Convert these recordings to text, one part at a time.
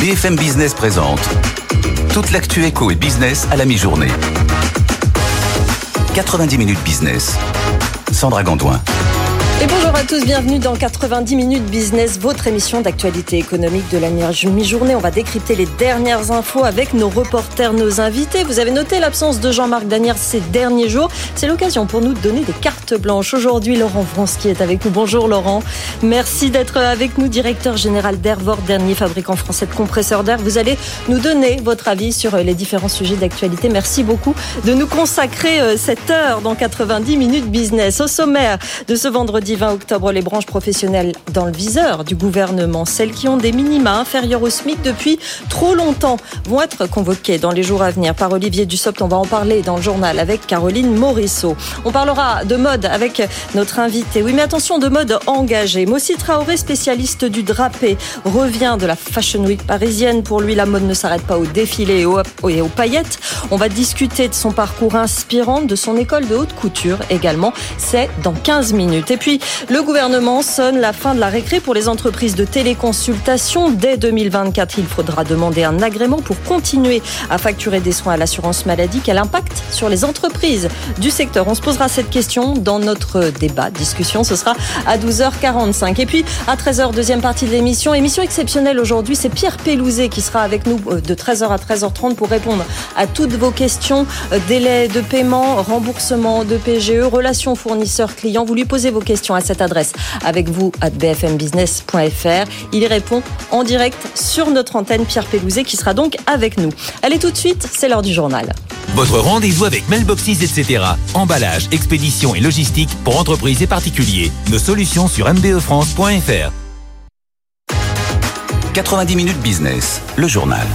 BFM Business présente toute l'actu éco et business à la mi-journée. 90 minutes business. Sandra Gandoin. Et bonjour à tous, bienvenue dans 90 minutes business, votre émission d'actualité économique de la mi-journée. On va décrypter les dernières infos avec nos reporters, nos invités. Vous avez noté l'absence de Jean-Marc Danière ces derniers jours. C'est l'occasion pour nous de donner des cartes blanches. Aujourd'hui, Laurent Vronsky est avec nous. Bonjour Laurent. Merci d'être avec nous, directeur général d'Airvort, dernier fabricant français de compresseurs d'air. Vous allez nous donner votre avis sur les différents sujets d'actualité. Merci beaucoup de nous consacrer euh, cette heure dans 90 minutes business. Au sommaire de ce vendredi 20 octobre, les branches professionnelles dans le viseur du gouvernement, celles qui ont des minima inférieurs au SMIC depuis trop longtemps, vont être convoquées dans les jours à venir par Olivier Dussopt. On va en parler dans le journal avec Caroline Morisseau. On parlera de mode avec notre invité. Oui, mais attention, de mode engagé. Mossi Traoré, spécialiste du drapé, revient de la Fashion Week parisienne. Pour lui, la mode ne s'arrête pas au défilé et aux, et aux paillettes. On va discuter de son parcours inspirant, de son école de haute couture également. C'est dans 15 minutes. Et puis, le gouvernement sonne la fin de la récré pour les entreprises de téléconsultation. Dès 2024, il faudra demander un agrément pour continuer à facturer des soins à l'assurance maladie. Quel impact sur les entreprises du secteur? On se posera cette question dans notre débat, discussion. Ce sera à 12h45. Et puis, à 13h, deuxième partie de l'émission. Émission exceptionnelle aujourd'hui. C'est Pierre Pellouzet qui sera avec nous euh, de 13h à 13h30 pour répondre à toutes vos questions. Euh, délai de paiement, remboursement de PGE, relations fournisseurs-clients. Vous lui posez vos questions à cette adresse avec vous à bfmbusiness.fr. Il y répond en direct sur notre antenne Pierre Pellouzet qui sera donc avec nous. Allez tout de suite, c'est l'heure du journal. Votre rendez-vous avec Mailboxes, etc. Emballage, expédition et logistique pour entreprises et particuliers. Nos solutions sur mbefrance.fr. 90 minutes business, le journal.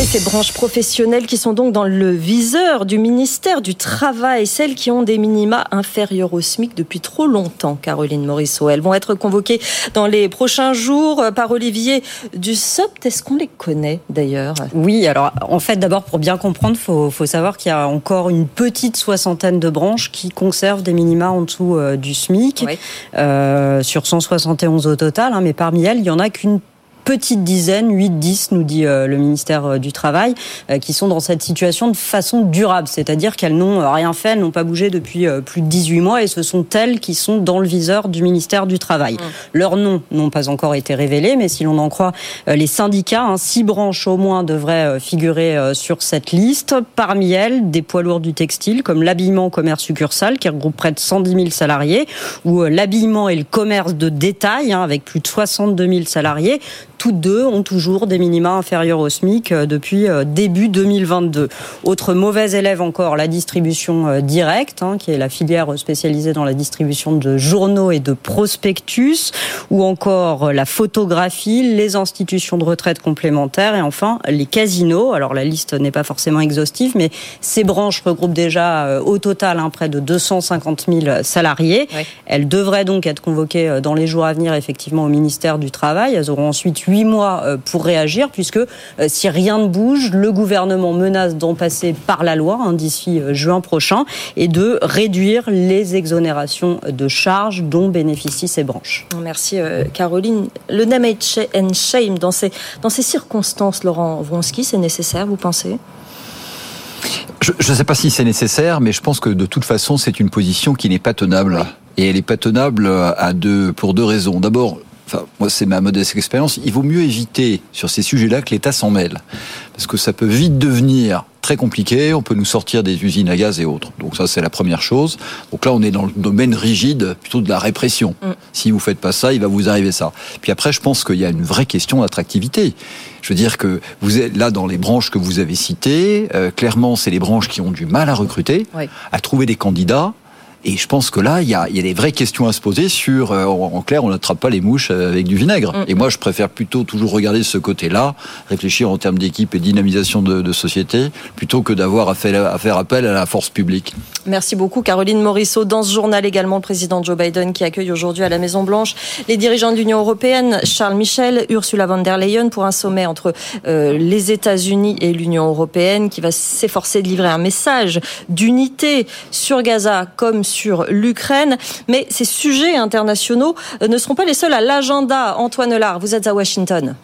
Et ces branches professionnelles qui sont donc dans le viseur du ministère du Travail, celles qui ont des minima inférieurs au SMIC depuis trop longtemps, Caroline Morisseau. Elles vont être convoquées dans les prochains jours par Olivier Dussopt. Est-ce qu'on les connaît d'ailleurs? Oui, alors en fait d'abord pour bien comprendre, il faut, faut, savoir qu'il y a encore une petite soixantaine de branches qui conservent des minima en dessous euh, du SMIC, oui. euh, sur 171 au total, hein, mais parmi elles, il n'y en a qu'une petite dizaine, 8-10, nous dit euh, le ministère euh, du Travail, euh, qui sont dans cette situation de façon durable, c'est-à-dire qu'elles n'ont rien fait, elles n'ont pas bougé depuis plus de 18 mois et ce sont elles qui sont dans le viseur du ministère du Travail. Mmh. Leurs noms n'ont pas encore été révélés, mais si l'on en croit les syndicats, hein, six branches au moins devraient figurer sur cette liste. Parmi elles, des poids lourds du textile comme l'habillement commerce succursale qui regroupe près de 110 000 salariés, ou l'habillement et le commerce de détail hein, avec plus de 62 000 salariés toutes deux ont toujours des minima inférieurs au SMIC euh, depuis euh, début 2022. Autre mauvaise élève encore, la distribution euh, directe, hein, qui est la filière spécialisée dans la distribution de journaux et de prospectus, ou encore la photographie, les institutions de retraite complémentaires et enfin les casinos. Alors la liste n'est pas forcément exhaustive, mais ces branches regroupent déjà au total hein, près de 250 000 salariés. Oui. Elles devraient donc être convoquées dans les jours à venir effectivement au ministère du Travail. Elles auront ensuite huit mois euh, pour réagir, puisque euh, si rien ne bouge, le gouvernement menace d'en passer par la loi hein, d'ici euh, juin prochain et de réduire les exonérations de charges dont bénéficient ces branches. Merci Caroline. Le name and shame dans ces, dans ces circonstances, Laurent Vronsky, c'est nécessaire, vous pensez? Je ne sais pas si c'est nécessaire, mais je pense que de toute façon, c'est une position qui n'est pas tenable. Oui. Et elle est pas tenable à deux, pour deux raisons. D'abord, enfin, moi c'est ma modeste expérience, il vaut mieux éviter sur ces sujets-là que l'État s'en mêle. Parce que ça peut vite devenir très compliqué, on peut nous sortir des usines à gaz et autres. Donc ça c'est la première chose. Donc là on est dans le domaine rigide plutôt de la répression. Mm. Si vous faites pas ça, il va vous arriver ça. Puis après je pense qu'il y a une vraie question d'attractivité. Je veux dire que vous êtes là dans les branches que vous avez citées, euh, clairement c'est les branches qui ont du mal à recruter, oui. à trouver des candidats. Et je pense que là, il y a, il y a des vraies questions à se poser sur, euh, en clair, on n'attrape pas les mouches avec du vinaigre. Mm. Et moi, je préfère plutôt toujours regarder ce côté-là, réfléchir en termes d'équipe et dynamisation de, de, société, plutôt que d'avoir à faire, à faire appel à la force publique. Merci beaucoup, Caroline Morisseau. Dans ce journal également, le président Joe Biden qui accueille aujourd'hui à la Maison-Blanche les dirigeants de l'Union européenne, Charles Michel, Ursula von der Leyen, pour un sommet entre euh, les États-Unis et l'Union européenne qui va s'efforcer de livrer un message d'unité sur Gaza comme sur l'Ukraine. Mais ces sujets internationaux ne seront pas les seuls à l'agenda. Antoine Lard, vous êtes à Washington.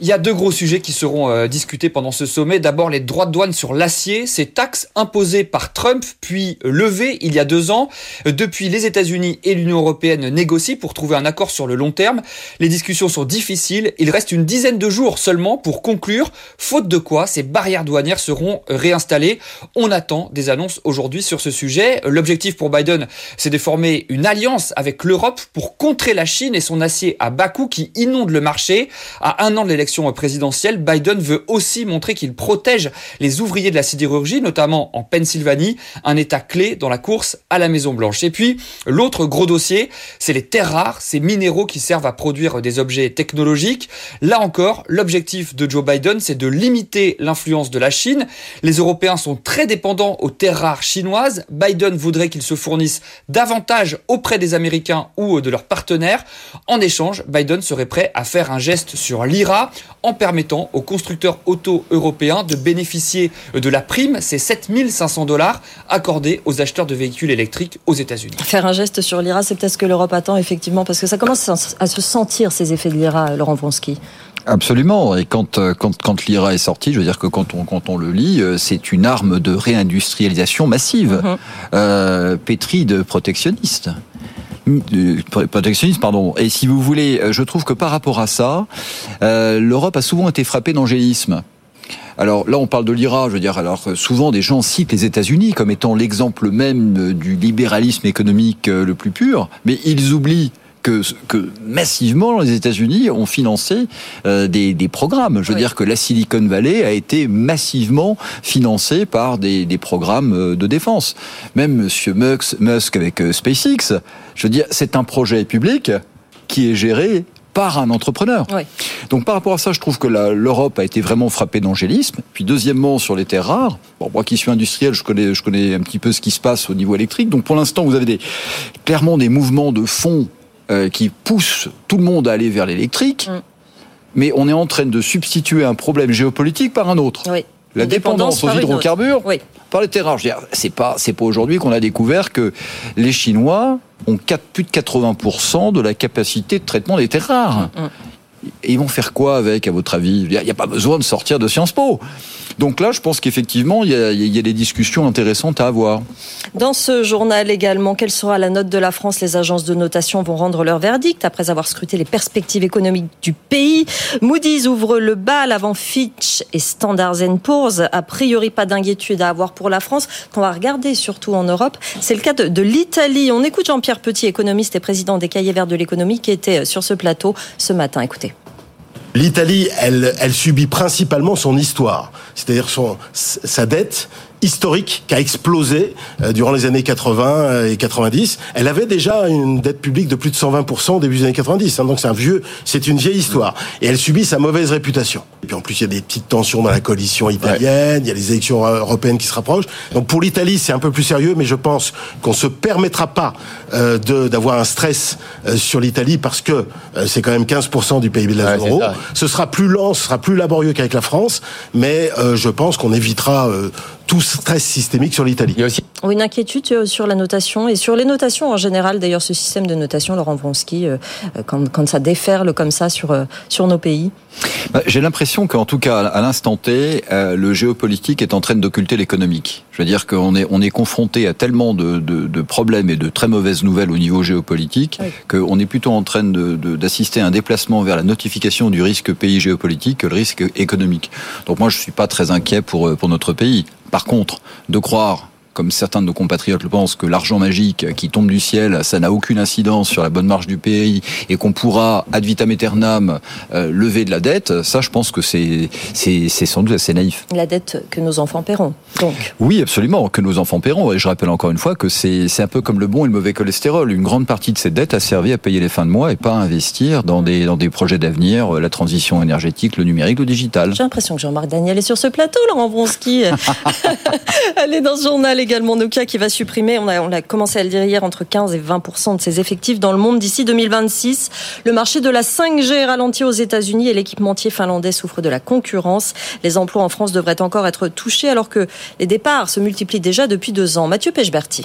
Il y a deux gros sujets qui seront euh, discutés pendant ce sommet. D'abord, les droits de douane sur l'acier, ces taxes imposées par Trump, puis levées il y a deux ans. Depuis, les États-Unis et l'Union européenne négocient pour trouver un accord sur le long terme. Les discussions sont difficiles. Il reste une dizaine de jours seulement pour conclure, faute de quoi ces barrières douanières seront réinstallées. On attend des annonces aujourd'hui sur ce sujet. L'objectif pour Biden, c'est de former une alliance avec l'Europe pour contrer la Chine et son acier à bas coût qui inonde le marché. À un an de présidentielle, Biden veut aussi montrer qu'il protège les ouvriers de la sidérurgie, notamment en Pennsylvanie, un État clé dans la course à la Maison Blanche. Et puis, l'autre gros dossier, c'est les terres rares, ces minéraux qui servent à produire des objets technologiques. Là encore, l'objectif de Joe Biden, c'est de limiter l'influence de la Chine. Les Européens sont très dépendants aux terres rares chinoises. Biden voudrait qu'ils se fournissent davantage auprès des Américains ou de leurs partenaires. En échange, Biden serait prêt à faire un geste sur l'IRA en permettant aux constructeurs auto européens de bénéficier de la prime, ces 7500 dollars accordés aux acheteurs de véhicules électriques aux États-Unis. Faire un geste sur l'IRA, c'est peut-être ce que l'Europe attend effectivement, parce que ça commence à se sentir ces effets de l'IRA, Laurent Vronsky. Absolument. Et quand, euh, quand, quand l'IRA est sorti, je veux dire que quand on, quand on le lit, euh, c'est une arme de réindustrialisation massive, mm-hmm. euh, pétrie de protectionnistes protectionniste, pardon. Et si vous voulez, euh, je trouve que par rapport à ça, euh, l'Europe a souvent été frappée d'angélisme. Alors là, on parle de l'IRA, je veux dire, alors souvent des gens citent les États-Unis comme étant l'exemple même du libéralisme économique euh, le plus pur, mais ils oublient que, que massivement les États-Unis ont financé euh, des, des, programmes. Je veux dire que la Silicon Valley a été massivement financée par des, des programmes euh, de défense. Même Monsieur Musk avec euh, SpaceX, je veux dire, c'est un projet public qui est géré par un entrepreneur. Donc par rapport à ça, je trouve que l'Europe a été vraiment frappée d'angélisme. Puis deuxièmement, sur les terres rares, bon, moi qui suis industriel, je connais, je connais un petit peu ce qui se passe au niveau électrique. Donc pour l'instant, vous avez des, clairement des mouvements de fond euh, qui pousse tout le monde à aller vers l'électrique, mm. mais on est en train de substituer un problème géopolitique par un autre. La dépendance, aux hydrocarbures par les terres rares. C'est pas, c'est pas aujourd'hui qu'on a découvert que les Chinois ont plus de 80% de la capacité de traitement des terres rares. Mm, mm. Ils vont faire quoi avec, à votre avis? Il n'y a pas besoin de sortir de Sciences Po. Donc là, je pense qu'effectivement, il y, a, des discussions intéressantes à avoir. Dans ce journal également, quelle sera la note de la France? Les agences de notation vont rendre leur verdict après avoir scruté les perspectives économiques du pays. Moody's ouvre le bal avant Fitch et Standard Poor's. A priori, pas d'inquiétude à avoir pour la France, qu'on va regarder surtout en Europe. C'est le cas de l'Italie. On écoute Jean-Pierre Petit, économiste et président des Cahiers Verts de l'économie, qui était sur ce plateau ce matin. Écoutez. L'Italie, elle, elle subit principalement son histoire, c'est-à-dire son, sa dette historique qui a explosé euh, durant les années 80 euh, et 90. Elle avait déjà une dette publique de plus de 120% au début des années 90. Hein, donc c'est un vieux, c'est une vieille histoire. Et elle subit sa mauvaise réputation. Et puis en plus il y a des petites tensions dans la coalition italienne. Il y a les élections européennes qui se rapprochent. Donc pour l'Italie c'est un peu plus sérieux, mais je pense qu'on se permettra pas euh, d'avoir un stress euh, sur l'Italie parce que c'est quand même 15% du PIB de la zone euro. Ce sera plus lent, ce sera plus laborieux qu'avec la France, mais je pense qu'on évitera tout stress systémique sur l'Italie. Il y a aussi une inquiétude euh, sur la notation et sur les notations en général. D'ailleurs, ce système de notation, Laurent Vronsky, euh, euh, quand, quand ça déferle comme ça sur, sur nos pays J'ai l'impression qu'en tout cas, à l'instant T, le géopolitique est en train d'occulter l'économique. Je veux dire qu'on est, on est confronté à tellement de, de, de, problèmes et de très mauvaises nouvelles au niveau géopolitique qu'on est plutôt en train d'assister à un déplacement vers la notification du risque pays géopolitique que le risque économique. Donc moi, je suis pas très inquiet pour, pour notre pays. Par contre, de croire comme certains de nos compatriotes le pensent, que l'argent magique qui tombe du ciel, ça n'a aucune incidence sur la bonne marche du pays et qu'on pourra ad vitam aeternam euh, lever de la dette, ça, je pense que c'est sans doute assez naïf. La dette que nos enfants paieront, donc. Oui, absolument, que nos enfants paieront. Et je rappelle encore une fois que c'est un peu comme le bon et le mauvais cholestérol. Une grande partie de cette dette a servi à payer les fins de mois et pas à investir dans des dans des projets d'avenir, euh, la transition énergétique, le numérique, le digital. J'ai l'impression que Jean-Marc Daniel est sur ce plateau, Laurent Bronski. Allez dans ce journal également Nokia qui va supprimer, on a, commencé à le dire hier, entre 15 et 20 de ses effectifs dans le monde d'ici 2026. Le marché de la 5G ralentit aux États-Unis et l'équipementier finlandais souffre de la concurrence. Les emplois en France devraient encore être touchés alors que les départs se multiplient déjà depuis deux ans. Mathieu Pechberti.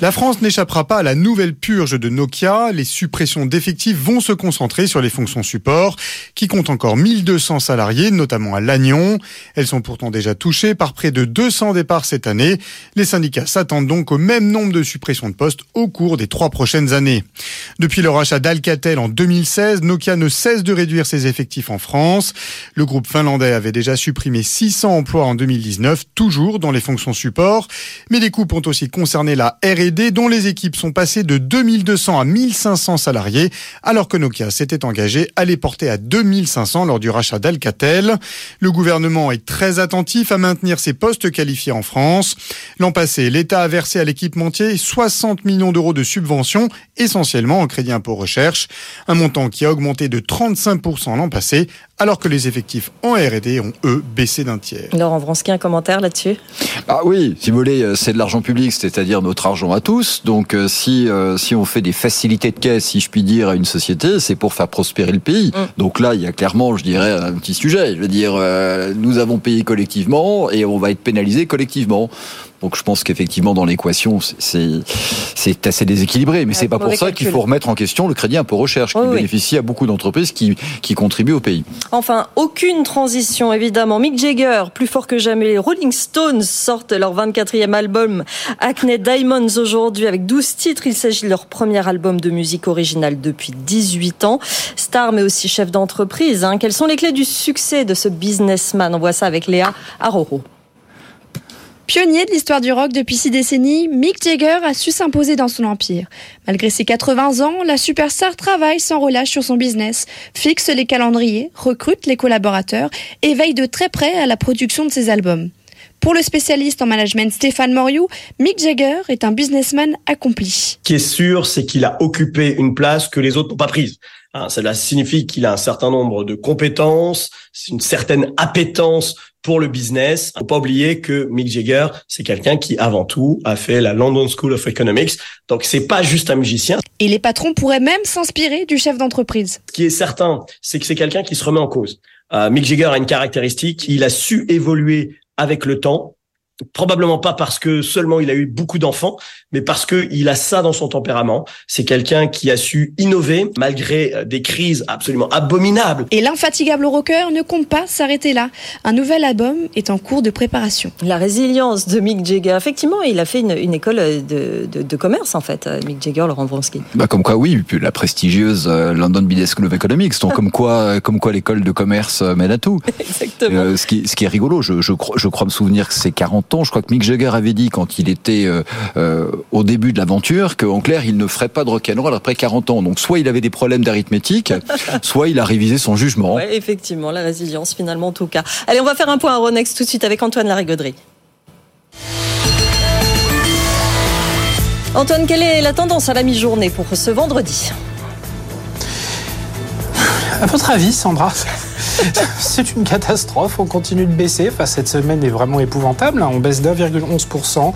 La France n'échappera pas à la nouvelle purge de Nokia. Les suppressions d'effectifs vont se concentrer sur les fonctions support, qui comptent encore 1200 salariés, notamment à Lannion. Elles sont pourtant déjà touchées par près de 200 départs cette année. Les syndicats s'attendent donc au même nombre de suppressions de postes au cours des trois prochaines années. Depuis le rachat d'Alcatel en 2016, Nokia ne cesse de réduire ses effectifs en France. Le groupe finlandais avait déjà supprimé 600 emplois en 2019, toujours dans les fonctions support. Mais les coupes ont aussi concerné la R&D dont les équipes sont passées de 2200 à 1500 salariés, alors que Nokia s'était engagé à les porter à 2500 lors du rachat d'Alcatel. Le gouvernement est très attentif à maintenir ses postes qualifiés en France. L'an passé, l'État a versé à l'équipementier 60 millions d'euros de subventions, essentiellement en crédit impôt recherche, un montant qui a augmenté de 35% l'an passé, alors que les effectifs en R&D ont, eux, baissé d'un tiers. Laurent Vronsky, un commentaire là-dessus? Ah oui, si vous voulez, euh, c'est de l'argent public, c'est-à-dire notre argent à tous. Donc euh, si euh, si on fait des facilités de caisse, si je puis dire, à une société, c'est pour faire prospérer le pays. Mm. Donc là, il y a clairement, je dirais, un petit sujet. Je veux dire, nous avons payé collectivement et on va être pénalisé collectivement. Donc je pense qu'effectivement dans l'équation c'est assez déséquilibré, mais c'est pas pour ça qu'il faut remettre en question le crédit impôt recherche qui bénéficie à beaucoup d'entreprises qui, qui contribuent au pays. Enfin, aucune transition évidemment. Mick Jagger, plus fort que jamais, les Rolling Stones sortent leur 24e album Acne Diamonds aujourd'hui avec 12 titres. Il s'agit de leur premier album de musique originale depuis 18 ans. Star mais aussi chef d'entreprise. Hein. Quelles sont les clés du succès de ce businessman? On voit ça avec Léa Aroro. Pionnier de l'histoire du rock depuis six décennies, Mick Jagger a su s'imposer dans son empire. Malgré ses 80 ans, la superstar travaille sans relâche sur son business, fixe les calendriers, recrute les collaborateurs et veille de très près à la production de ses albums. Pour le spécialiste en management Stéphane Moriou, Mick Jagger est un businessman accompli. Ce qui est sûr, c'est qu'il a occupé une place que les autres n'ont pas prise. Hein, cela signifie qu'il a un certain nombre de compétences, une certaine appétence pour le business. Faut pas oublier que Mick Jagger, c'est quelqu'un qui, avant tout, a fait la London School of Economics. Donc, c'est pas juste un musicien. Et les patrons pourraient même s'inspirer du chef d'entreprise. Ce qui est certain, c'est que c'est quelqu'un qui se remet en cause. Euh, Mick Jagger a une caractéristique, il a su évoluer avec le temps probablement pas parce que seulement il a eu beaucoup d'enfants, mais parce que il a ça dans son tempérament. C'est quelqu'un qui a su innover malgré euh, des crises absolument abominables. Et l'infatigable rocker ne compte pas s'arrêter là. Un nouvel album est en cours de préparation. La résilience de Mick Jagger. Effectivement, il a fait une, école de, de, commerce en fait, euh, Mick Jagger, Laurent Vronsky. Bah comme quoi, oui, puis la prestigieuse euh, London Business School of Economics. Donc comme quoi, comme quoi l'école de commerce mène à tout. Exactement. ce, qui, ce qui est rigolo, je, je, je crois me souvenir que c'est 40 je crois que Mick Jagger avait dit quand il était euh, euh, au début de l'aventure qu'en clair, il ne ferait pas de rock'n'roll après 40 ans. Donc soit il avait des problèmes d'arithmétique, soit il a révisé son jugement. Ouais, effectivement, la résilience finalement en tout cas. Allez, on va faire un point à Ronex tout de suite avec Antoine Larigauderie. Antoine, quelle est la tendance à la mi-journée pour ce vendredi? À votre avis, Sandra? c'est une catastrophe. On continue de baisser. Enfin, cette semaine est vraiment épouvantable. Hein. On baisse d'1,11%.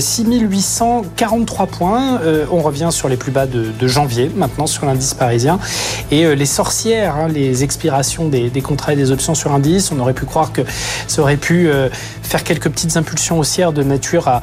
6843 euh, points. Euh, on revient sur les plus bas de, janvier, maintenant sur l'indice parisien. Et euh, les sorcières, hein, les expirations des, contrats et des options sur indice, on aurait pu croire que ça aurait pu faire quelques petites impulsions haussières de nature à,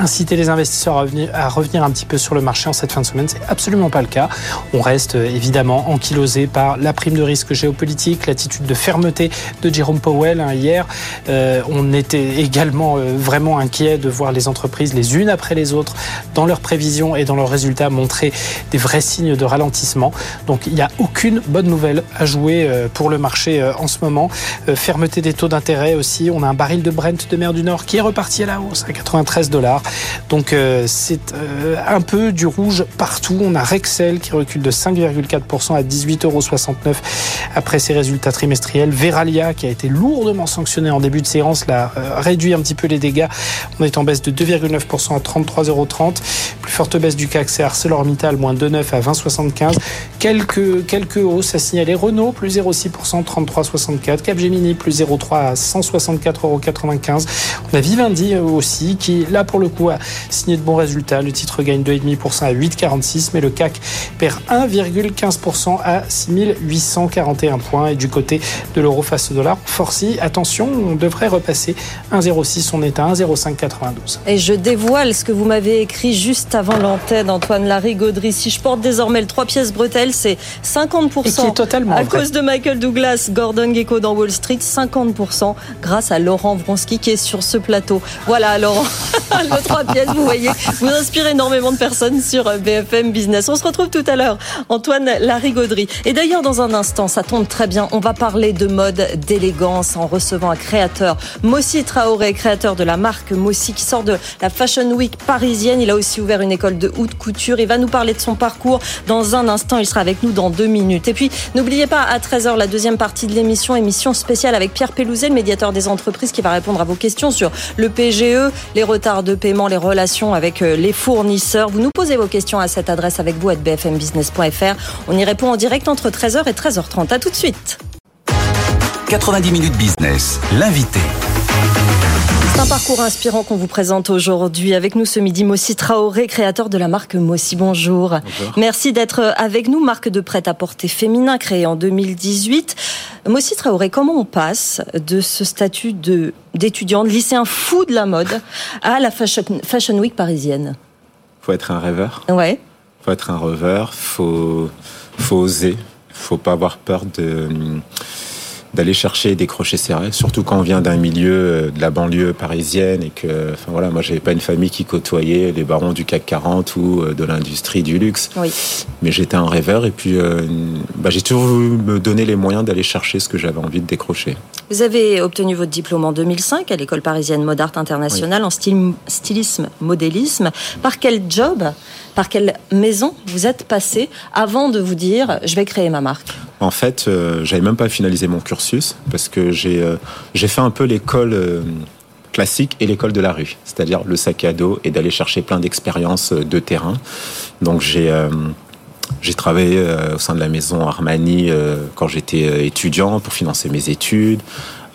inciter les investisseurs à revenir, à revenir un petit peu sur le marché en cette fin de semaine. C'est absolument pas le cas. On reste évidemment ankylosé par la prime de risque géopolitique, l'attitude de fermeté de Jérôme Powell hein, hier. on était également vraiment inquiet de voir les entreprises les unes après les autres, dans leurs prévisions et dans leurs résultats, montrer des vrais signes de ralentissement. Donc il n'y a aucune bonne nouvelle à jouer euh, pour le marché euh, en ce moment. Euh, fermeté des taux d'intérêt aussi. On a un baril de Brent de mer du Nord qui est reparti à la hausse à 93 dollars. Donc c'est un peu du rouge partout. On a Rexel qui recule de 5,4% à 18,69 euros après ses résultats trimestriels. Veralia qui a été lourdement sanctionné en début de séance l'a réduit un petit peu les dégâts. On est en baisse de 2, 2,9% à 33,30 euros. Plus forte baisse du CAC, c'est ArcelorMittal, moins 2,9 à 20,75. Quelques, quelques hausses à signaler. Renault, plus 0,6%, 33,64. Capgemini, plus 0,3 à 164,95 euros. On a Vivendi aussi, qui, là, pour le coup, a signé de bons résultats. Le titre gagne 2,5% à 8,46, mais le CAC perd 1,15% à 6841 points. Du côté de l'euro face au dollar. Forci, attention, on devrait repasser 1,06, on est à 1,0592. Et je dévoile ce que vous m'avez écrit juste avant l'antenne, Antoine Larry Gaudry. Si je porte désormais le 3 pièces bretelles, c'est 50% totalement à cause de Michael Douglas, Gordon Gecko dans Wall Street, 50% grâce à Laurent Vronsky qui est sur ce plateau. Voilà, Laurent, le 3 pièces, vous voyez, vous inspirez énormément de personnes sur BFM Business. On se retrouve tout à l'heure, Antoine Larry Gaudry. Et d'ailleurs, dans un instant, ça tombe très bien, on va parler de mode, d'élégance en recevant un créateur, Mossi Traoré, créateur de la marque Mossi qui sort de la Fashion Week parisienne. Il a aussi ouvert une école de haute couture. Il va nous parler de son parcours dans un instant. Il sera avec nous dans deux minutes. Et puis, n'oubliez pas, à 13h, la deuxième partie de l'émission, émission spéciale avec Pierre Pelouzet, le médiateur des entreprises, qui va répondre à vos questions sur le PGE, les retards de paiement, les relations avec euh, les fournisseurs. Vous nous posez vos questions à cette adresse avec vous à bfmbusiness.fr. On y répond en direct entre 13h et 13h30. À tout de suite. 90 minutes business, l'invité. C'est un parcours inspirant qu'on vous présente aujourd'hui. Avec nous ce midi, Mossi Traoré, créateur de la marque Mossi. Bonjour. Bonjour. Merci d'être avec nous. Marque de prêt-à-porter féminin créée en 2018. Mossi Traoré, comment on passe de ce statut de, d'étudiant, de lycéen fou de la mode à la Fashion, fashion Week parisienne? Faut être un rêveur. Ouais. Faut être un rêveur. Faut, faut oser. Faut pas avoir peur de d'aller chercher et décrocher ses rêves, surtout quand on vient d'un milieu euh, de la banlieue parisienne et que, enfin voilà, moi j'avais pas une famille qui côtoyait les barons du CAC 40 ou euh, de l'industrie du luxe, oui. mais j'étais un rêveur et puis euh, bah, j'ai toujours voulu me donner les moyens d'aller chercher ce que j'avais envie de décrocher. Vous avez obtenu votre diplôme en 2005 à l'école parisienne Mode Art International oui. en stylisme, modélisme. Par quel job, par quelle maison vous êtes passé avant de vous dire je vais créer ma marque? En fait, euh, j'avais même pas finalisé mon cursus parce que j'ai euh, fait un peu l'école euh, classique et l'école de la rue, c'est-à-dire le sac à dos et d'aller chercher plein d'expériences de terrain. Donc j'ai j'ai travaillé au sein de la maison Armani quand j'étais étudiant pour financer mes études.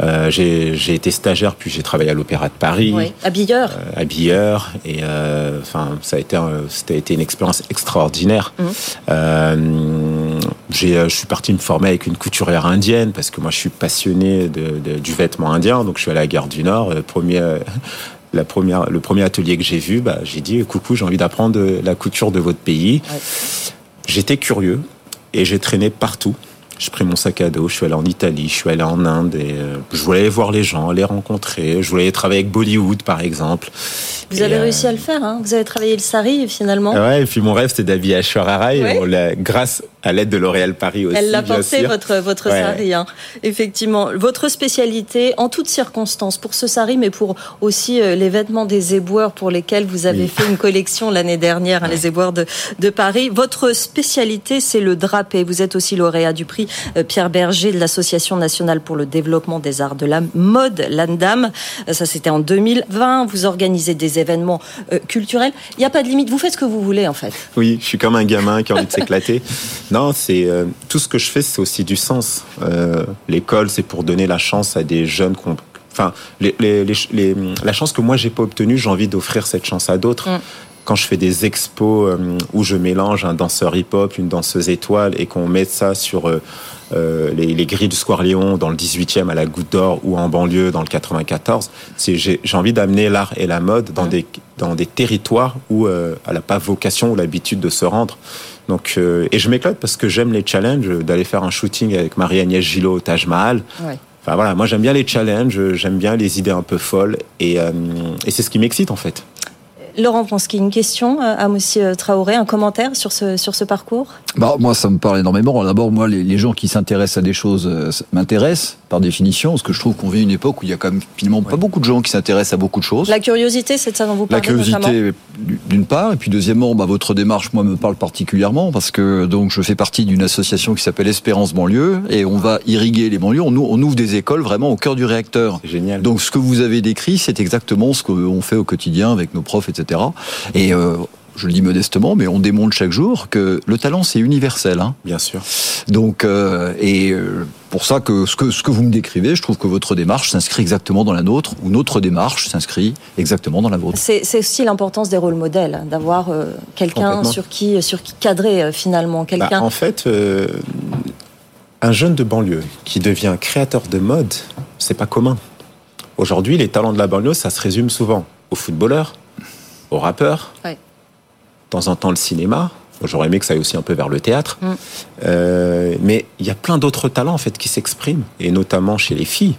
Euh, j'ai été stagiaire, puis j'ai travaillé à l'Opéra de Paris. Oui. Habilleur. Euh, habilleur. Et euh, enfin, ça a été, a été une expérience extraordinaire. Mmh. Euh, je suis parti me former avec une couturière indienne parce que moi, je suis passionné de, de, du vêtement indien. Donc, je suis allé à la Gare du Nord. Premier, la première, le premier atelier que j'ai vu, bah, j'ai dit coucou, j'ai envie d'apprendre la couture de votre pays. Ouais. J'étais curieux et j'ai traîné partout. J'ai pris mon sac à dos, je suis allé en Italie, je suis allé en Inde et euh, je voulais aller voir les gens, les rencontrer. Je voulais travailler avec Bollywood, par exemple. Vous et avez euh... réussi à le faire, hein Vous avez travaillé le sari finalement. Ouais, et puis mon rêve c'était d'habiller ouais. grâce à l'aide de L'Oréal Paris aussi. Elle l'a porté votre votre ouais. sari, hein. effectivement. Votre spécialité en toutes circonstances pour ce sari, mais pour aussi euh, les vêtements des éboueurs pour lesquels vous avez oui. fait une collection l'année dernière, hein, les éboueurs de de Paris. Votre spécialité c'est le drapé. Vous êtes aussi lauréat du prix Pierre Berger de l'Association nationale pour le développement des arts de la mode, l'ANDAM. Ça, c'était en 2020. Vous organisez des événements euh, culturels. Il n'y a pas de limite. Vous faites ce que vous voulez, en fait. Oui, je suis comme un gamin qui a envie de s'éclater. non, c'est euh, tout ce que je fais, c'est aussi du sens. Euh, L'école, c'est pour donner la chance à des jeunes qu'on Enfin, les, les, les, la chance que moi j'ai pas obtenue, j'ai envie d'offrir cette chance à d'autres. Mm quand je fais des expos euh, où je mélange un danseur hip-hop, une danseuse étoile et qu'on met ça sur euh, les, les, grilles du Square Léon dans le 18e à la Goutte d'Or ou en banlieue dans le 94, j'ai envie d'amener l'art et la mode dans, mmh. des, dans des territoires où euh, elle n'a pas vocation ou l'habitude de se rendre. Donc, euh, et je m'éclate parce que j'aime les challenges, d'aller faire un shooting avec Marie-Agnès Gillot au Taj Mahal. Ouais. Enfin voilà, moi j'aime bien les challenges, j'aime bien les idées un peu folles et, euh, et c'est ce qui m'excite en fait. Laurent Ponsky, une question à Monsieur Traoré, un commentaire sur ce, sur ce parcours? Bah, Moi, ça me parle énormément. D'abord, moi, les, les, gens qui s'intéressent à des choses euh, m'intéressent, par définition, parce que je trouve qu'on vit une époque où il y a quand même finalement ouais. pas beaucoup de gens qui s'intéressent à beaucoup de choses. La curiosité, c'est de ça dont vous parlez La curiosité, d'une part, et puis deuxièmement, bah, votre démarche, moi, me parle particulièrement, parce que donc je fais partie d'une association qui s'appelle Espérance Banlieue, et on va irriguer les banlieues, on, on ouvre des écoles vraiment au cœur du réacteur. Génial. Donc ce que vous avez décrit, c'est exactement ce qu'on fait au quotidien avec nos profs, etc. Et euh, je le dis modestement, mais on démontre chaque jour que le talent c'est universel. Hein. Bien sûr. Donc euh, et euh, pour ça que ce que ce que vous me décrivez, je trouve que votre démarche s'inscrit exactement dans la nôtre, ou notre démarche s'inscrit exactement dans la vôtre. C'est aussi l'importance des rôles modèles, d'avoir euh, quelqu'un sur qui sur qui cadrer finalement quelqu'un. Bah, en fait un jeune de banlieue qui devient créateur de mode, c'est pas commun. Aujourd'hui, les talents de la banlieue, ça se résume souvent aux footballeurs, aux rappeurs, de temps en temps le cinéma. J'aurais aimé que ça aille aussi un peu vers le théâtre. Mm. Euh, mais il y a plein d'autres talents en fait qui s'expriment, et notamment chez les filles.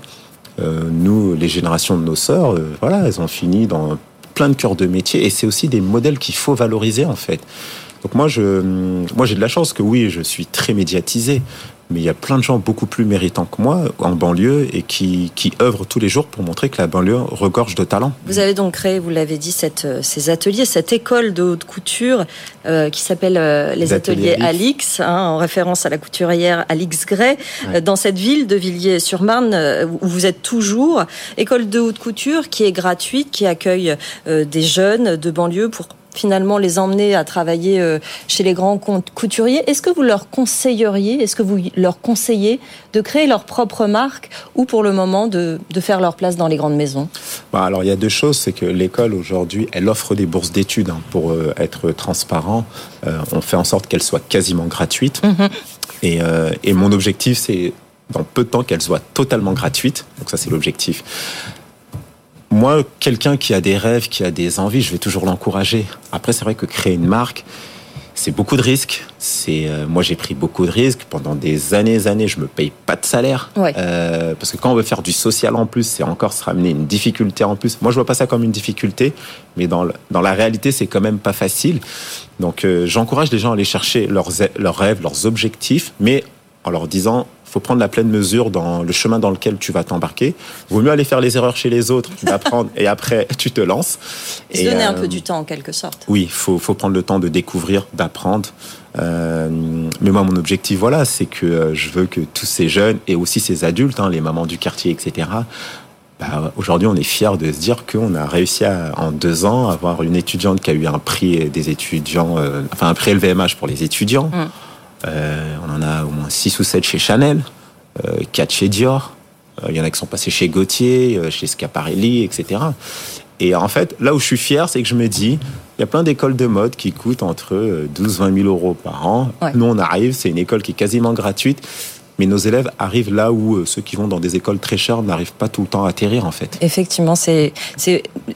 Euh, nous, les générations de nos sœurs, euh, voilà, elles ont fini dans plein de cœurs de métier, et c'est aussi des modèles qu'il faut valoriser en fait. Donc moi, je, moi j'ai de la chance que oui, je suis très médiatisé, mais il y a plein de gens beaucoup plus méritants que moi en banlieue et qui, qui œuvrent tous les jours pour montrer que la banlieue regorge de talents. Vous avez donc créé, vous l'avez dit, cette, euh, ces ateliers, cette école de haute couture euh, qui s'appelle euh, les ateliers, Alix, hein, en référence à la couturière Alix Gray, dans cette ville de Villiers-sur-Marne où vous êtes toujours. École de haute couture qui est gratuite, qui accueille des jeunes de banlieue pour finalement les emmener à travailler euh, chez les grands couturiers. Est-ce que vous leur conseilleriez, est-ce que vous leur conseillez de créer leur propre marque ou pour le moment de, faire leur place dans les grandes maisons? Bah, Alors il y a deux choses, c'est que l'école aujourd'hui, elle offre des bourses d'études hein, pour euh, être transparent. Euh, on fait en sorte qu'elles soient quasiment gratuites. Mhm. Et, et mon objectif, c'est dans peu de temps qu'elles soient totalement gratuites. Donc ça, c'est l'objectif moi, quelqu'un qui a des rêves, qui a des envies, je vais toujours l'encourager. Après, c'est vrai que créer une marque, c'est beaucoup de risques. C'est euh, moi j'ai pris beaucoup de risques pendant des années, années. Je me paye pas de salaire euh, parce que quand on veut faire du social en plus, c'est encore se ramener une difficulté en plus. Moi je vois pas ça comme une difficulté, mais dans dans la réalité c'est quand même pas facile. Donc euh, j'encourage les gens à aller chercher leurs leurs rêves, leurs objectifs, mais en leur disant faut prendre la pleine mesure dans le chemin dans lequel tu vas t'embarquer. Vaut mieux aller faire les erreurs chez les autres, d'apprendre et après tu te lances. Et se donner un peu du temps en quelque sorte. Oui, il faut, faut, prendre le temps de découvrir, d'apprendre. Euh, mais moi, mon objectif, voilà, c'est que euh, je veux que tous ces jeunes et aussi ces adultes, hein, les mamans du quartier, etc., bah, aujourd'hui, on est fiers de se dire qu'on a réussi à, en deux ans, à avoir une étudiante qui a eu un prix des étudiants, euh, enfin un prix LVMH pour les étudiants. Mm. Euh, on en a au moins 6 ou 7 chez Chanel, 4 euh, chez Dior. Euh, il y en a qui sont passés chez Gauthier, chez Schiaparelli, etc. Et en fait, là où je suis fier, c'est que je me dis, il y a plein d'écoles de mode qui coûtent entre 12-20 000 euros par an. Nous, on arrive, c'est une école qui est quasiment gratuite mais nos élèves arrivent là où euh, ceux qui vont dans des écoles très chères n'arrivent pas tout le temps à atterrir en fait. Effectivement, c'est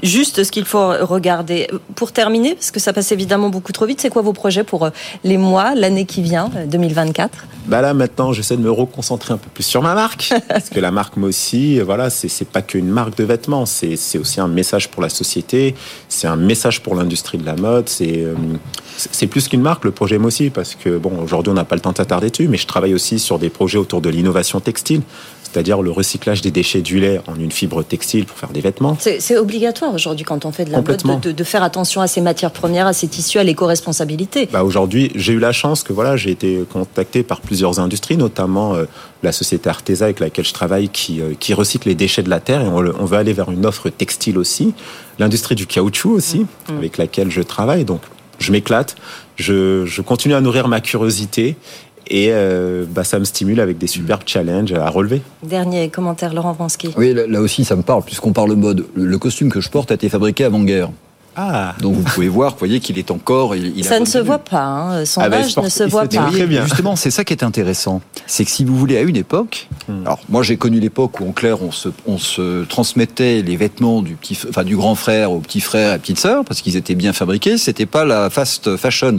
juste ce qu'il faut regarder. Pour terminer, parce que ça passe évidemment beaucoup trop vite, c'est quoi vos projets pour euh, les mois, l'année qui vient, 2024 euh, Bah là maintenant, j'essaie de me reconcentrer un peu plus sur ma marque, parce que la marque moi aussi, voilà, c'est pas qu'une marque de vêtements, c'est aussi un message pour la société, c'est un message pour l'industrie de la mode, c'est c'est plus qu'une marque le projet moi aussi, parce que bon, aujourd'hui on n'a pas le temps de s'attarder dessus, mais je travaille aussi sur des projets autour de l'innovation textile, c'est-à-dire le recyclage des déchets du lait en une fibre textile pour faire des vêtements. C'est obligatoire aujourd'hui quand on fait de la mode de, faire attention à ces matières premières, à ces tissus, à l'éco-responsabilité. Bah aujourd'hui, j'ai eu la chance que voilà, j'ai été contacté par plusieurs industries, notamment euh, la société Artesa avec laquelle je travaille qui, euh, qui recycle les déchets de la terre et on, on veut aller vers une offre textile aussi. L'industrie du caoutchouc aussi, mmh. avec laquelle je travaille. Donc je m'éclate, je, je, continue à nourrir ma curiosité et euh, bah, ça me stimule avec des superbes challenges à relever. Dernier commentaire, Laurent Vansky. Oui, là, aussi, ça me parle, puisqu'on parle mode. Le, costume que je porte a été fabriqué avant-guerre. Ah. Donc vous pouvez voir, vous voyez qu'il est encore. Il, ça ne se voit pas, hein. son ah ben, âge ne se voit pas. Très bien. Justement, c'est ça qui est intéressant. C'est que si vous voulez, à une époque, hmm. alors moi j'ai connu l'époque où en clair on se, on se transmettait les vêtements du, petit, enfin, du grand frère au petit frère et à la petite sœur, parce qu'ils étaient bien fabriqués, c'était pas la fast fashion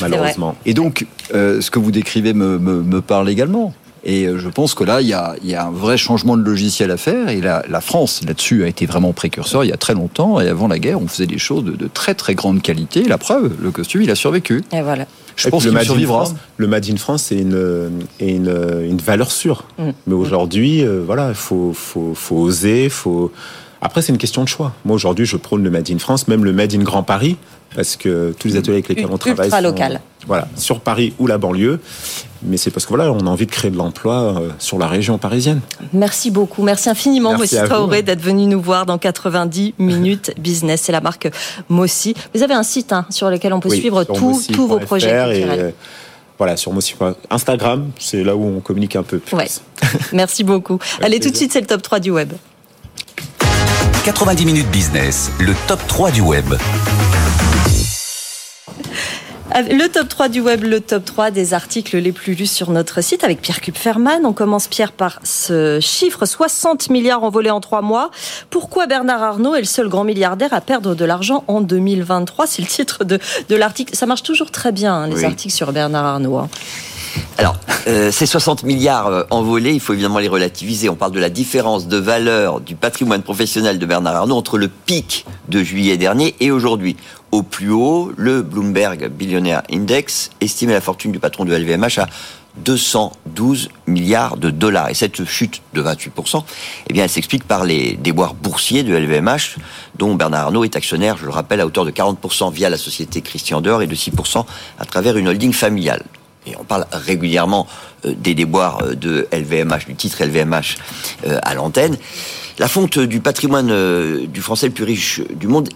malheureusement. Et donc, euh, ce que vous décrivez me, me, me parle également. Et euh, je pense que là, il y a, y a un vrai changement de logiciel à faire. Et la, la France, là-dessus, a été vraiment précurseur il y a très longtemps. Et avant la guerre, on faisait des choses de, de très très grande qualité. La preuve, le costume, il a survécu. Et voilà. Je pense qu'il survivra. le Made in France, c'est une, une, une, valeur sûre. Mm. Mais aujourd'hui, euh, voilà, il faut, faut, faut oser, faut après, c'est une question de choix. Moi, aujourd'hui, je prône le Made in France, même le Made in Grand Paris, parce que tous les ateliers avec lesquels on travaille sont local. Voilà, sur Paris ou la banlieue. Mais c'est parce que voilà, on a envie de créer de l'emploi euh, sur la région parisienne. Merci beaucoup. Merci infiniment, Mossi Traoré, d'être venu nous voir dans 90 minutes business. C'est la marque Mossi. Vous avez un site hein, sur lequel on peut suivre tous vos projets. Euh, voilà, sur Mossi. Instagram, c'est là où on communique un peu plus. Merci beaucoup. Allez, tout de suite, c'est le top 3 du web. 90 minutes business, le top 3 du web. Le top 3 du web, le top 3 des articles les plus lus sur notre site avec Pierre Kupferman. On commence, Pierre, par ce chiffre 60 milliards envolés en trois mois. Pourquoi Bernard Arnault est le seul grand milliardaire à perdre de l'argent en 2023 C'est le titre de, de l'article. Ça marche toujours très bien, hein, les articles sur Bernard Arnault. Hein. Alors, euh, ces 60 milliards euh, envolés, il faut évidemment les relativiser. On parle de la différence de valeur du patrimoine professionnel de Bernard Arnault entre le pic de juillet dernier et aujourd'hui. Au plus haut, le Bloomberg Billionaire Index estimait la fortune du patron de LVMH à 212 milliards de dollars. Et cette chute de 28%, eh bien, elle s'explique par les déboires boursiers de LVMH, dont Bernard Arnault est actionnaire, je le rappelle, à hauteur de 40% via la société Christian Dior et de 6% à travers une holding familiale et on parle régulièrement euh, des déboires euh, de LVMH, du titre LVMH euh, à l'antenne. La fonte du patrimoine du français le plus riche du monde,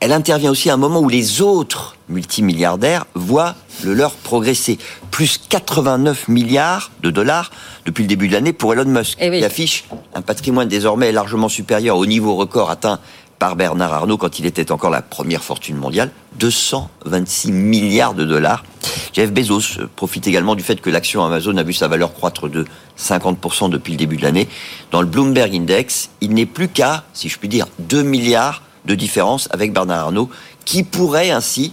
elle intervient aussi à un moment où les autres multimilliardaires voient le leur progresser. Plus 89 milliards de dollars depuis le début de l'année pour Elon Musk, eh qui affiche un patrimoine désormais largement supérieur au niveau record atteint par Bernard Arnault quand il était encore la première fortune mondiale, 226 milliards de dollars. Jeff Bezos profite également du fait que l'action Amazon a vu sa valeur croître de 50% depuis le début de l'année. Dans le Bloomberg Index, il n'est plus qu'à, si je puis dire, 2 milliards de différence avec Bernard Arnault, qui pourrait ainsi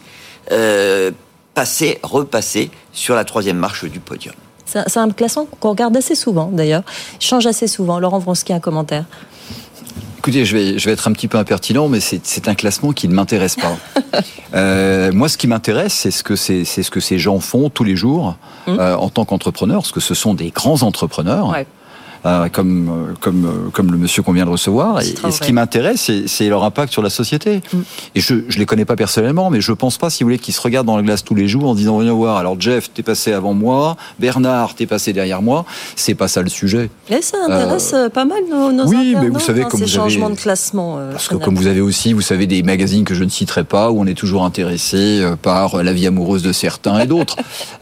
euh, passer, repasser sur la troisième marche du podium. C'est un classement qu'on regarde assez souvent d'ailleurs, change assez souvent. Laurent Vronsky, un commentaire Écoutez, je vais, je vais être un petit peu impertinent, mais c'est un classement qui ne m'intéresse pas. euh, moi, ce qui m'intéresse, c'est ce que c'est ce que ces gens font tous les jours mmh. euh, en tant qu'entrepreneurs, parce que ce sont des grands entrepreneurs. Ouais. Euh, comme, euh, comme, euh, comme le monsieur qu'on vient de recevoir. Et, ce qui m'intéresse, c'est leur impact sur la société. Mm. Et je ne les connais pas personnellement, mais je pense pas, si vous voulez, qu'ils se regardent dans la glace tous les jours en disant, voyons voir, alors Jeff, t'es passé avant moi, Bernard, t'es passé derrière moi. C'est pas ça le sujet. Et ça intéresse pas mal nos, nos Oui, mais vous savez, hein, comme ces vous changements de classement. parce que comme vous avez aussi, vous savez, des magazines que je ne citerai pas, où on est toujours intéressé par la vie amoureuse de certains et d'autres.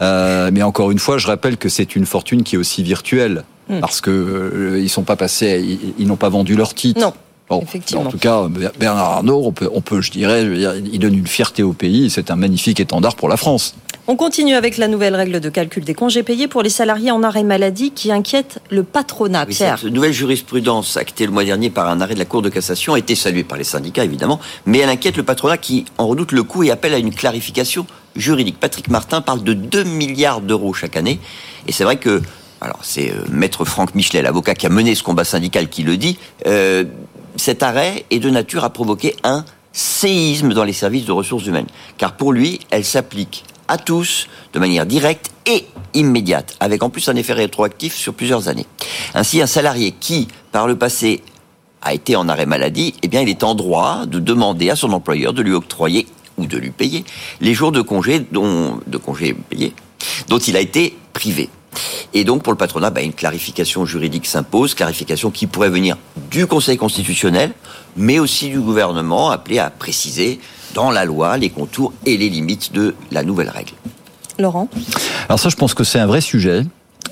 mais encore une fois, je rappelle que c'est une fortune qui est aussi virtuelle. Hmm. parce que euh, ils sont pas passés, ils, n'ont pas vendu leur titre. Non. Effectivement. En tout cas, Bernard Arnault, on peut, on peut je dirais, il donne une fierté au pays. C'est un magnifique étendard pour la France. On continue avec la nouvelle règle de calcul des congés payés pour les salariés en arrêt maladie qui inquiète le patronat. Pierre. cette nouvelle jurisprudence actée le mois dernier par un arrêt de la Cour de cassation a été saluée par les syndicats évidemment, mais elle inquiète le patronat qui en redoute le coût et appelle à une clarification juridique. Patrick Martin parle de 2 milliards d'euros chaque année et c'est vrai que alors c'est euh, maître Franck Michelet, l'avocat qui a mené ce combat syndical, qui le dit, euh, cet arrêt est de nature à provoquer un séisme dans les services de ressources humaines. Car pour lui, elle s'applique à tous de manière directe et immédiate, avec en plus un effet rétroactif sur plusieurs années. Ainsi, un salarié qui, par le passé, a été en arrêt maladie, eh bien, il est en droit de demander à son employeur de lui octroyer ou de lui payer les jours de congé dont, dont il a été privé. Et donc pour le patronat, bah, une clarification juridique s'impose, clarification qui pourrait venir du Conseil constitutionnel, mais aussi du gouvernement, appelé à préciser dans la loi les contours et les limites de la nouvelle règle. Laurent Alors ça, je pense que c'est un vrai sujet.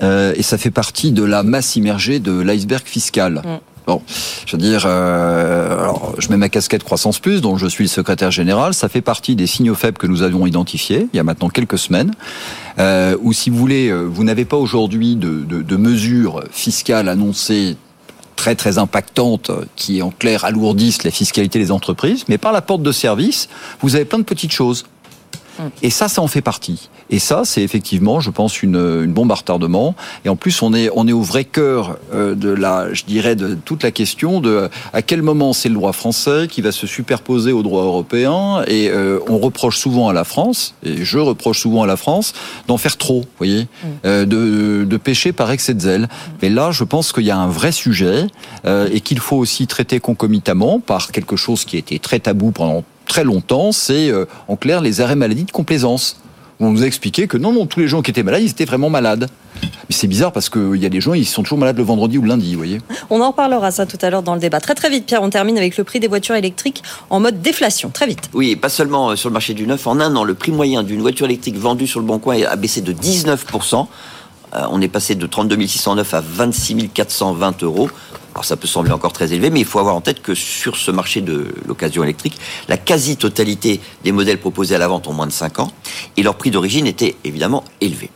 Euh, et ça fait partie de la masse immergée de l'iceberg fiscal. Mm. Bon, je veux dire, euh, je mets ma casquette Croissance Plus, dont je suis le secrétaire général. Ça fait partie des signaux faibles que nous avions identifiés il y a maintenant quelques semaines. Euh, ou si vous voulez, euh, vous n'avez pas aujourd'hui de mesures fiscales annoncées très très impactantes qui en clair alourdissent la fiscalité des entreprises, mais par la porte de service, vous avez plein de petites choses. Et ça, ça en fait partie. Et ça, c'est effectivement, je pense, une, une, bombe à retardement. Et en plus, on est, on est au vrai cœur euh, de la, je dirais, de toute la question de à quel moment c'est le droit français qui va se superposer au droit européen. Et euh, on reproche souvent à la France, et je reproche souvent à la France, d'en faire trop, vous voyez, mm. euh, de, de pécher par excès de zèle. Mais là, je pense qu'il y a un vrai sujet et qu'il faut aussi traiter concomitamment par quelque chose qui a été très tabou pendant très longtemps, c'est euh, en clair les arrêts maladie de complaisance. On nous a expliqué que non, non, tous les gens qui étaient malades, ils étaient vraiment malades. Mais c'est bizarre parce qu'il y a des gens, ils sont toujours malades le vendredi ou le lundi, vous voyez. On en reparlera ça tout à l'heure dans le débat. Très très vite, Pierre, on termine avec le prix des voitures électriques en mode déflation. Très vite. Oui, pas seulement euh, sur le marché du neuf. En un an, le prix moyen d'une voiture électrique vendue sur le Bon Coin a baissé de 19%. Euh, on est passé de 32 609 à 26 420 euros. Alors ça peut sembler encore très élevé, mais il faut avoir en tête que sur ce marché de l'occasion électrique, la quasi-totalité des modèles proposés à la vente ont moins de 5 ans, et leur prix d'origine était évidemment élevé.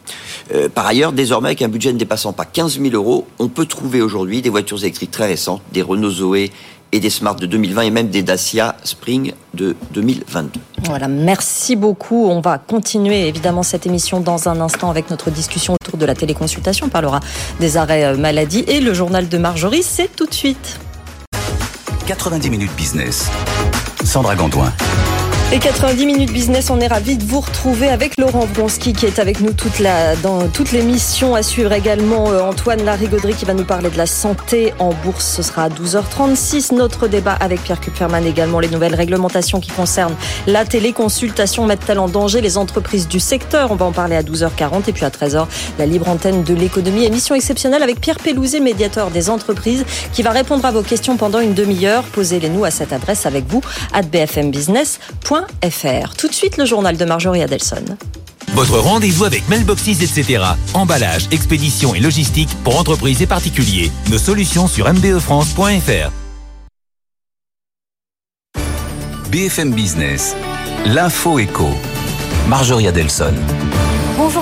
Euh, par ailleurs, désormais, avec un budget ne dépassant pas 15 000 euros, on peut trouver aujourd'hui des voitures électriques très récentes, des Renault Zoé et des Smart de 2020 et même des Dacia Spring de 2022. Voilà, merci beaucoup. On va continuer évidemment cette émission dans un instant avec notre discussion autour de la téléconsultation. On parlera des arrêts euh, maladie et le journal de Marjorie, c'est tout de suite. 90 minutes business. Sandra Gondouin. Et 90 minutes business, on est ravis de vous retrouver avec Laurent Bronski qui est avec nous toute la, dans toute l'émission. À suivre également euh, Antoine Larigauderie qui va nous parler de la santé en bourse. Ce sera à 12h36. Notre débat avec Pierre Kupferman également. Les nouvelles réglementations qui concernent la téléconsultation mettent-elles en danger les entreprises du secteur On va en parler à 12h40 et puis à 13h, la libre antenne de l'économie. Émission exceptionnelle avec Pierre Pellouzet, médiateur des entreprises, qui va répondre à vos questions pendant une demi-heure. Posez-les nous à cette adresse avec vous, at bfmbusiness.com. Tout de suite, le journal de Marjorie Adelson. Votre rendez-vous avec Mailboxes, etc. Emballage, expédition et logistique pour entreprises et particuliers. Nos solutions sur mbefrance.fr. BFM Business, l'info éco. Marjorie Adelson.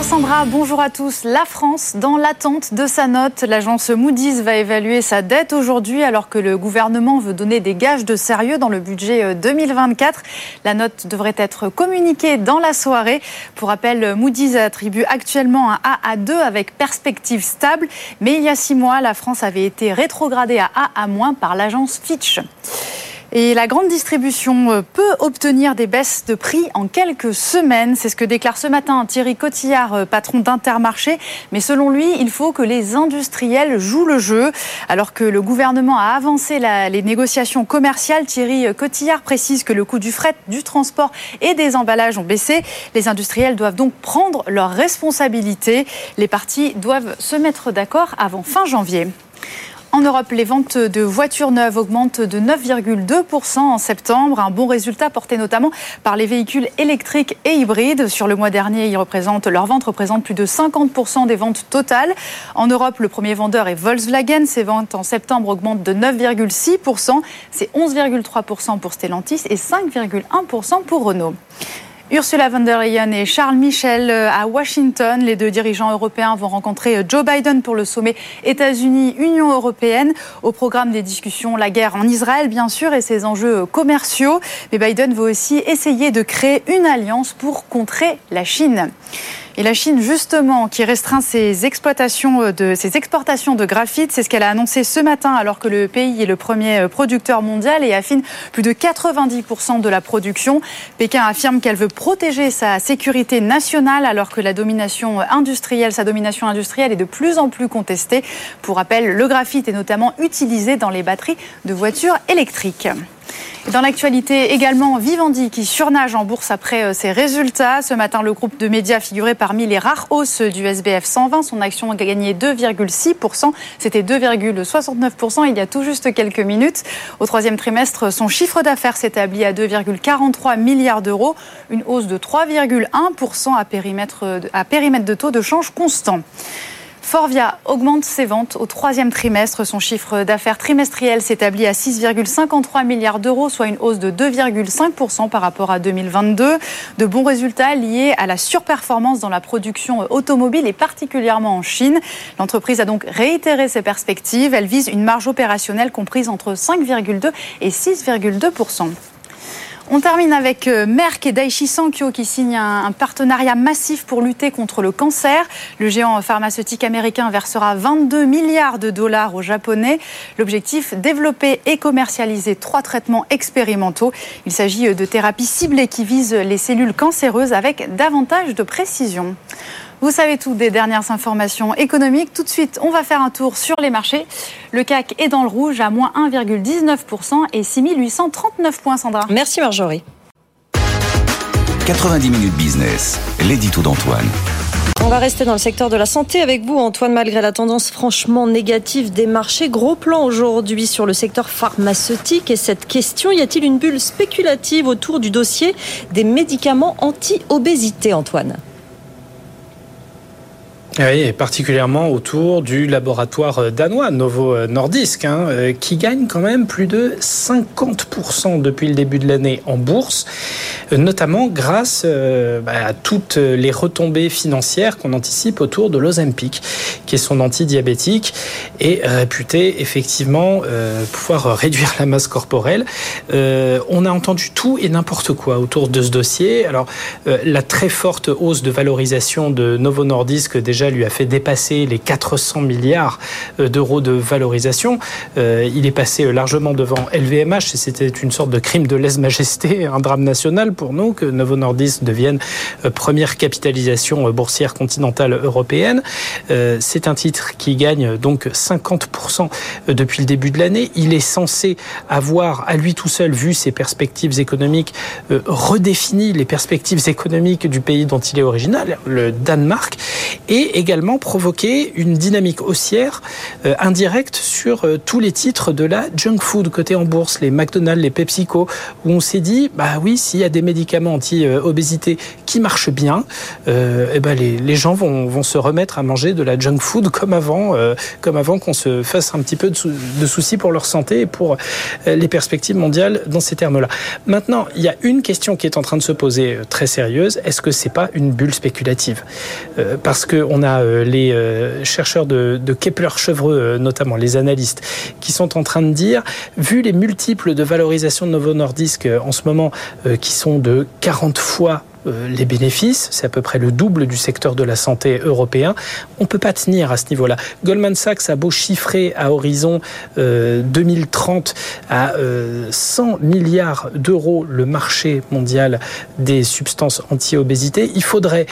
Sandra, bonjour à tous. La France, dans l'attente de sa note, l'agence Moody's va évaluer sa dette aujourd'hui alors que le gouvernement veut donner des gages de sérieux dans le budget 2024. Euh, la note devrait être communiquée dans la soirée. Pour rappel, Moody's attribue actuellement un A à 2 avec perspective stable, mais il y a six mois, la France avait été rétrogradée à A à moins par l'agence Fitch. Et la grande distribution euh, peut obtenir des baisses de prix en quelques semaines. C'est ce que déclare ce matin Thierry Cotillard, euh, patron d'Intermarché. Mais selon lui, il faut que les industriels jouent le jeu. Alors que le gouvernement a avancé les négociations commerciales, Thierry Cotillard précise que le coût du fret, du transport et des emballages ont baissé. Les industriels doivent donc prendre leurs responsabilités. Les partis doivent se mettre d'accord avant fin janvier. En Europe, les ventes de voitures neuves augmentent de 9,2% en septembre. Un bon résultat porté notamment par les véhicules électriques et hybrides. Sur le mois dernier, ils représentent, leurs ventes représentent plus de 50% des ventes totales. En Europe, le premier vendeur est Volkswagen. Ses ventes en septembre augmentent de 9,6%. C'est 11,3% pour Stellantis et 5,1% pour Renault. Ursula von der Leyen et Charles Michel euh, à Washington. Les deux dirigeants européens vont rencontrer euh, Joe Biden pour le sommet États-Unis-Union européenne. Au programme des discussions, la guerre en Israël, bien sûr, et ses enjeux commerciaux. Mais Biden veut aussi essayer de créer une alliance pour contrer la Chine. Et la Chine, justement, qui restreint ses exploitations euh, ses exportations de graphite, c'est ce qu'elle a annoncé ce matin, alors que le pays est le premier euh, producteur mondial et affine plus de 90% de la production. Pékin affirme qu'elle veut protéger sa sécurité nationale, alors que la domination industrielle, sa domination industrielle est de plus en plus contestée. Pour rappel, le graphite est notamment utilisé dans les batteries de voitures électriques. Dans l'actualité également, Vivendi qui surnage en bourse après euh, ses résultats. Ce matin, le groupe de médias figurait parmi les rares hausses du SBF 120. Son action a gagné 2,6%. C'était 2,69% il y a tout juste quelques minutes. Au troisième trimestre, son chiffre d'affaires s'établit à 2,43 milliards d'euros, une hausse de 3,1% à périmètre, à périmètre de taux de change constant. Forvia augmente ses ventes au troisième trimestre. Son chiffre d'affaires trimestriel s'établit à 6,53 milliards d'euros, soit une hausse de 2,5% par rapport à 2022. De bons résultats liés à la surperformance dans la production automobile et particulièrement en Chine. L'entreprise a donc réitéré ses perspectives. Elle vise une marge opérationnelle comprise entre 5,2 et 6,2%. On termine avec euh, Merck et Daiichi Sankyo qui signent un partenariat massif pour lutter contre le cancer. Le géant pharmaceutique américain versera 22 milliards de dollars aux Japonais. L'objectif, développer et commercialiser trois traitements expérimentaux. Il s'agit euh, de thérapies ciblées qui visent les cellules cancéreuses avec davantage de précision. Vous savez tout des dernières informations économiques. Tout de suite, on va faire un tour sur les marchés. Le CAC est dans le rouge à moins 1,19% et 6839 points, Sandra. Merci Marjorie. 90 minutes business, l'édito d'Antoine. On va rester dans le secteur de la santé avec vous, Antoine, malgré la tendance franchement négative des marchés. Gros plan aujourd'hui sur le secteur pharmaceutique et cette question, y a-t-il une bulle spéculative autour du dossier des médicaments anti-obésité, Antoine? Oui, et particulièrement autour du laboratoire danois Novo Nordisk, hein, qui gagne quand même plus de 50% depuis le début de l'année en bourse, notamment grâce bah, à toutes les retombées financières qu'on anticipe autour de l'Ozempic, qui est son antidiabétique et réputé effectivement pouvoir réduire la masse corporelle. on a entendu tout et n'importe quoi autour de ce dossier. Alors, la très forte hausse de valorisation de Novo Nordisk déjà lui a fait dépasser les 400 milliards euh, d'euros de valorisation. Euh, il est passé largement devant LVMH c'était une sorte de crime de lèse-majesté, un drame national pour nous que Novo Nordisk devienne euh, première capitalisation boursière continentale européenne. C'est un titre qui gagne donc 50% depuis le début de l'année. Il est censé avoir à lui tout seul vu ses perspectives économiques redéfini les perspectives économiques du pays dont il est original, le Danemark, et également provoquer une dynamique haussière euh, indirecte sur euh, tous les titres de la junk food côté en bourse, les McDonald's, les PepsiCo, où on s'est dit, bah oui, s'il y a des médicaments anti-obésité qui marchent bien, euh, eh ben les, gens vont, vont, se remettre à manger de la junk food comme avant, comme avant qu'on se fasse un petit peu de, de, soucis pour leur santé et pour les perspectives mondiales dans ces termes-là. Maintenant, il y a une question qui est en train de se poser très sérieuse. Est-ce que c'est pas une bulle spéculative? Parce qu'on euh, les euh, chercheurs de, Kepler-Chevreux, euh, notamment les analystes, qui sont en train de dire, vu les multiples de valorisation de Novo Nordisk en ce moment, qui sont de 40 fois les bénéfices, c'est à peu près le double du secteur de la santé européen. On ne peut pas tenir à ce niveau-là. Goldman Sachs a beau chiffrer à horizon 2030 euh, à 100 euh, milliards d'euros le marché mondial des substances anti-obésité, il faudrait,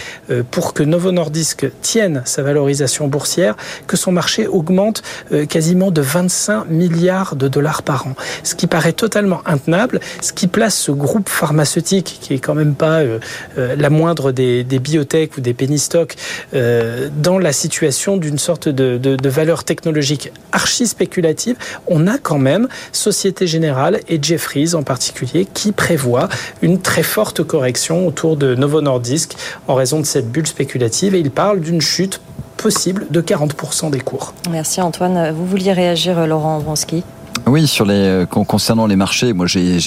pour que Novo Nordisk tienne sa valorisation boursière, que son marché augmente quasiment de 25 milliards de dollars par an. Ce qui paraît totalement intenable, ce qui place ce groupe pharmaceutique, qui est quand même pas euh, la moindre des, des biotech ou des penny stocks euh, dans la situation d'une sorte de, de, valeur technologique archi spéculative, on a quand même Société Générale et Jeffries en particulier qui prévoient une très forte correction autour de Novo Nordisk en raison de cette bulle spéculative et ils parlent d'une chute possible de 40% des cours. Merci Antoine. Vous vouliez réagir Laurent Vronsky oui, sur les euh, concernant les marchés, moi j'ai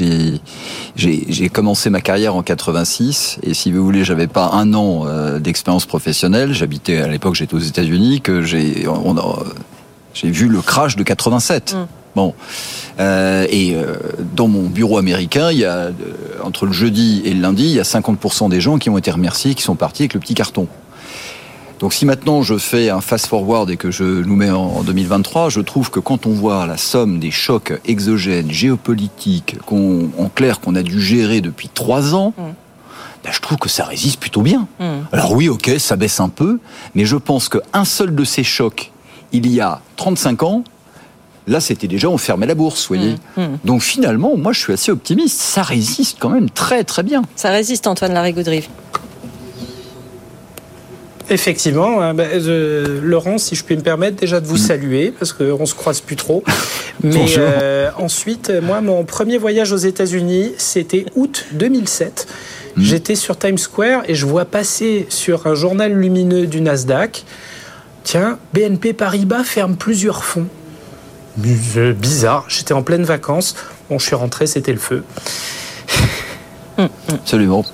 j'ai commencé ma carrière en 86 et si vous voulez, j'avais pas un an euh, d'expérience professionnelle. J'habitais à l'époque, j'étais aux États-Unis, que j'ai j'ai vu le crash de 87. Mm. Bon, euh, et euh, dans mon bureau américain, il y a entre le jeudi et le lundi, il y a 50% des gens qui ont été remerciés, qui sont partis avec le petit carton. Donc si maintenant je fais un fast-forward et que je nous mets en 2023, je trouve que quand on voit la somme des chocs exogènes, géopolitiques, en clair qu'on a dû gérer depuis trois ans, mm. ben, je trouve que ça résiste plutôt bien. Mm. Alors oui, ok, ça baisse un peu, mais je pense qu'un seul de ces chocs, il y a 35 ans, Là, c'était déjà, on fermait la bourse, vous voyez. Mm. Donc finalement, moi, je suis assez optimiste. Ça résiste quand même très, très bien. Ça résiste, Antoine Larigauderie. Effectivement, hein, ben, Laurent, si je puis me permettre déjà de vous mm. saluer parce qu'on se croise plus trop. Mais euh, ensuite, moi, mon premier voyage aux États-Unis, c'était août 2007. Mm. J'étais sur Times Square et je vois passer sur un journal lumineux du Nasdaq. Tiens, BNP Paribas ferme plusieurs fonds. Bizarre. J'étais en pleine vacances. Bon, je suis rentré, c'était le feu. Absolument.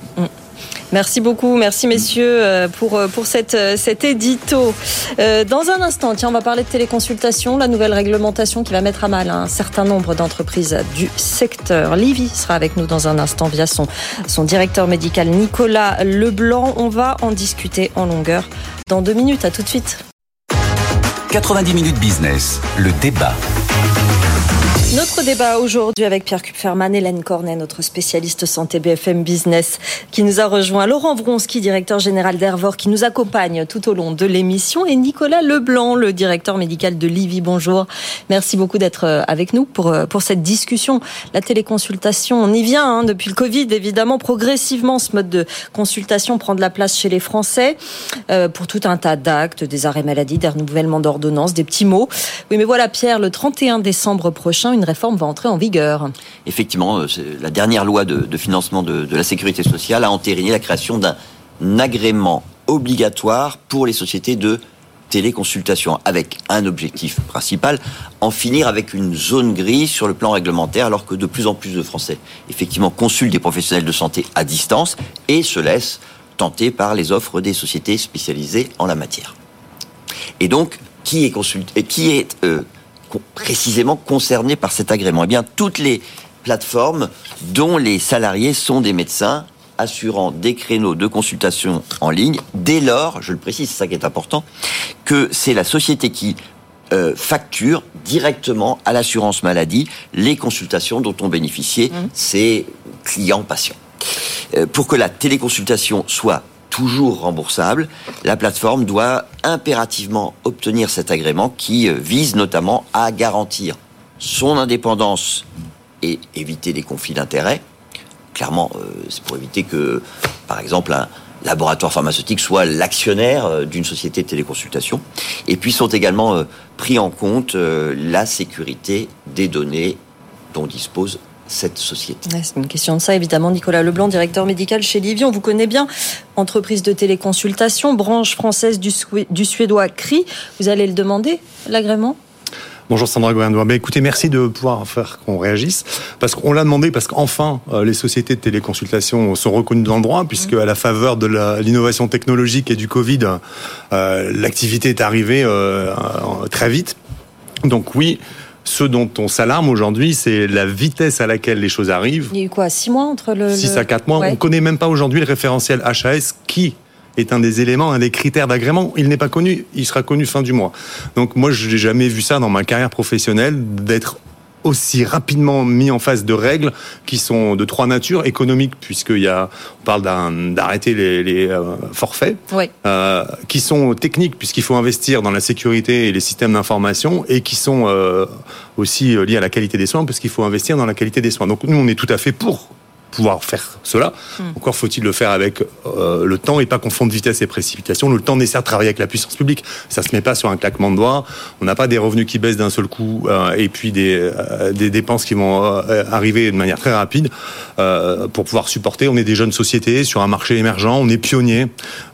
Merci beaucoup, merci messieurs euh, pour, euh, pour cette, euh, cet édito. Dans un instant, tiens, on va parler de téléconsultation, la nouvelle réglementation qui va mettre à mal un certain nombre d'entreprises du secteur. Livy sera avec nous dans un instant via son, son directeur médical Nicolas Leblanc. On va en discuter en longueur dans deux minutes. À tout de suite. 90 minutes business, le débat. Notre débat aujourd'hui avec Pierre Kupferman, Hélène Cornet, notre spécialiste santé BFM Business, qui nous a rejoint, Laurent Vronsky, directeur général d'Hervor, qui nous accompagne tout au long de l'émission, et Nicolas Leblanc, le directeur médical de Livy. Bonjour. Merci beaucoup d'être euh, avec nous pour, euh, pour cette discussion. La téléconsultation, on y vient hein, depuis le Covid, évidemment, progressivement, ce mode de consultation prend de la place chez les Français euh, pour tout un tas d'actes, des arrêts maladie, des renouvellements d'ordonnances, des petits mots. Oui, mais voilà, Pierre, le 31 décembre prochain, réforme va entrer en vigueur. Effectivement, euh, la dernière loi de, financement de, la sécurité sociale a entériné la création d'un agrément obligatoire pour les sociétés de téléconsultation, avec un objectif principal, en finir avec une zone grise sur le plan réglementaire, alors que de plus en plus de Français, effectivement, consultent des professionnels de santé à distance et se laissent tenter par les offres des sociétés spécialisées en la matière. Et donc, qui est consulté, qui est euh, précisément concerné par cet agrément Eh bien, toutes les plateformes dont les salariés sont des médecins assurant des créneaux de consultation en ligne, dès lors, je le précise, c'est ça qui est important, que c'est la société qui euh, facture directement à l'assurance maladie les consultations dont ont bénéficié mmh. ses clients patients. Euh, pour que la téléconsultation soit toujours remboursable, la plateforme doit impérativement obtenir cet agrément qui euh, vise notamment à garantir son indépendance et éviter des conflits d'intérêts. Clairement, euh, c'est pour éviter que, par exemple, un laboratoire pharmaceutique soit l'actionnaire euh, d'une société de téléconsultation. Et puis sont également pris en compte la sécurité des données dont dispose cette société C'est une question de ça, évidemment. Nicolas Leblanc, directeur médical chez Livy. On vous connaît bien, entreprise de téléconsultation, branche française du, du suédois CRI. Vous allez le demander, l'agrément? Bonjour Sandra Gouvernement. Ben, écoutez, merci de pouvoir faire qu'on réagisse. Parce qu'on l'a demandé, parce qu'enfin, euh, les sociétés de téléconsultation sont reconnues dans le droit, puisque à la faveur de l'innovation technologique et du Covid, euh, l'activité est arrivée euh, très vite. Donc oui, ce dont on s'alarme aujourd'hui, c'est la vitesse à laquelle les choses arrivent. Il y a eu quoi, six mois entre le... Six à quatre mois. On ne connaît même pas aujourd'hui le référentiel HAS qui est un des éléments, un des critères d'agrément. Il n'est pas connu, il sera connu fin du mois. Donc moi, je n'ai jamais vu ça dans ma carrière professionnelle, d'être aussi rapidement mis en face de règles qui sont de trois natures économiques puisqu'il y a on parle d'arrêter les, les euh, forfaits euh, qui sont techniques puisqu'il faut investir dans la sécurité et les systèmes d'information et qui sont euh, aussi liés à la qualité des soins parce qu'il faut investir dans la qualité des soins. Donc nous on est tout à fait pour pouvoir faire cela. Hmm. Encore faut-il le faire avec euh, le temps et pas confondre vitesse et précipitation. Le temps nécessaire de travailler avec la puissance publique. Ça se met pas sur un claquement de doigts. On n'a pas des revenus qui baissent d'un seul coup euh, et puis des, euh, des dépenses qui vont arriver de manière très rapide pour pouvoir supporter. On est des jeunes sociétés sur un marché émergent. On est pionniers.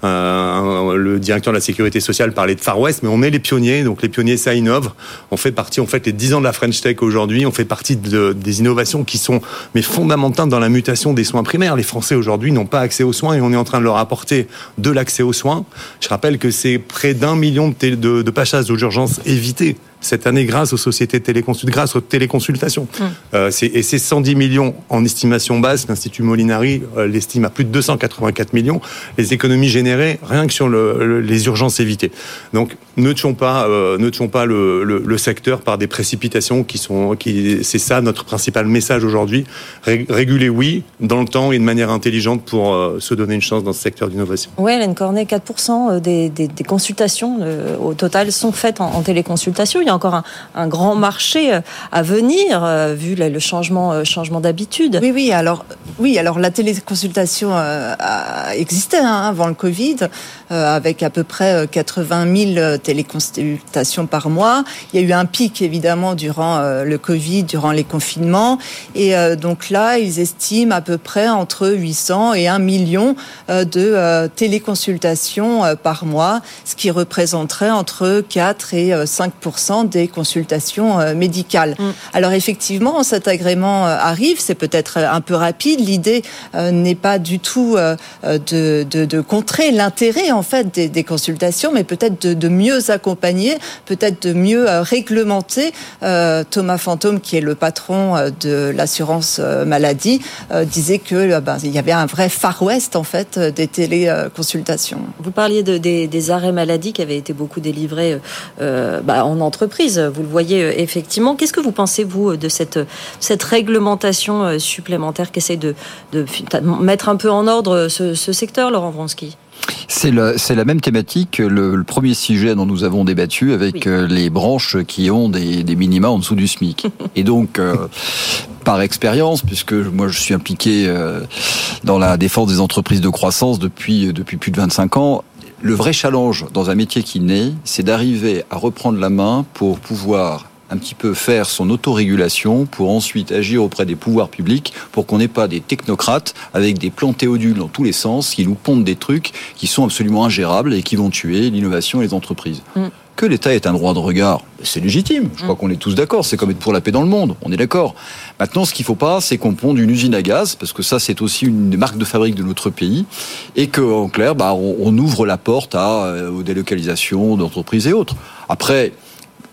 le directeur de la sécurité sociale parlait de Far West, mais on est les pionniers. Donc les pionniers, ça innove. On fait partie, on fait les 10 ans de la French Tech aujourd'hui. On fait partie de, des innovations qui sont mais fondamentales dans la mutation des soins primaires. Les Français aujourd'hui n'ont pas accès aux soins et on est en train de leur apporter de l'accès aux soins. Je rappelle que c'est près d'un million de, de, de passages d'urgence évités cette année grâce aux sociétés de grâce aux téléconsultations. Euh, et c'est 110 millions en estimation basse. L'Institut Molinari euh, l'estime à plus de 284 millions. Les économies générées rien que sur le, les urgences évitées. Donc ne tuons pas, euh, ne tuons pas le, le, secteur par des précipitations qui sont, qui, c'est ça notre principal message aujourd'hui. Réguler oui, dans le temps et de manière intelligente pour se donner une chance dans ce secteur d'innovation. Oui, Hélène Cornet, 4% des, des, des consultations au total sont faites en, en téléconsultation il y a encore un, grand marché euh, à venir, euh, vu le changement, euh, changement d'habitude. Oui, oui. Alors, oui, alors la téléconsultation a existé hein, avant le Covid, avec à peu près 80 000 téléconsultations par mois. Il y a eu un pic, évidemment, durant le Covid, durant les confinements. Et donc là, ils estiment à peu près entre 800 et 1 million de téléconsultations par mois, ce qui représenterait entre 4 et 5% des consultations euh, médicales. Mm. Alors effectivement, cet agrément euh, arrive, c'est peut-être un peu rapide. L'idée euh, n'est pas du tout de, de, contrer l'intérêt en fait des, consultations, mais peut-être de, mieux accompagner, peut-être de mieux réglementer. Thomas Fantôme, qui est le patron de l'assurance maladie, disait que ben, il y avait un vrai Far West en fait des téléconsultations. Vous parliez de, des, arrêts maladie qui avaient été beaucoup délivrés bah, en entreprise vous le voyez euh, effectivement. Qu'est-ce que vous pensez, vous, euh, de cette, réglementation euh, supplémentaire qui essaie de, de mettre un peu en ordre ce, secteur, Laurent Vronsky? C'est la même thématique, le, le, premier sujet dont nous avons débattu avec les branches qui ont des, des, minima en dessous du SMIC. Et donc, par expérience, puisque moi je suis impliqué dans la défense des entreprises de croissance depuis, depuis plus de 25 ans, le vrai challenge dans un métier qui naît, c'est d'arriver à reprendre la main pour pouvoir un petit peu faire son autorégulation pour ensuite agir auprès des pouvoirs publics pour qu'on n'ait pas des technocrates avec des plans théodules dans tous les sens qui nous pondent des trucs qui sont absolument ingérables et qui vont tuer l'innovation et les entreprises. Mm. Que l'État ait un droit de regard, c'est légitime. Je crois mm. qu'on est tous d'accord. C'est comme être pour la paix dans le monde. On est d'accord. Maintenant, ce qu'il ne faut pas, c'est qu'on ponde une usine à gaz, parce que ça, c'est aussi une des marques de fabrique de notre pays, et qu'en clair, bah, on, ouvre la porte à, euh, aux délocalisations d'entreprises et autres. Après,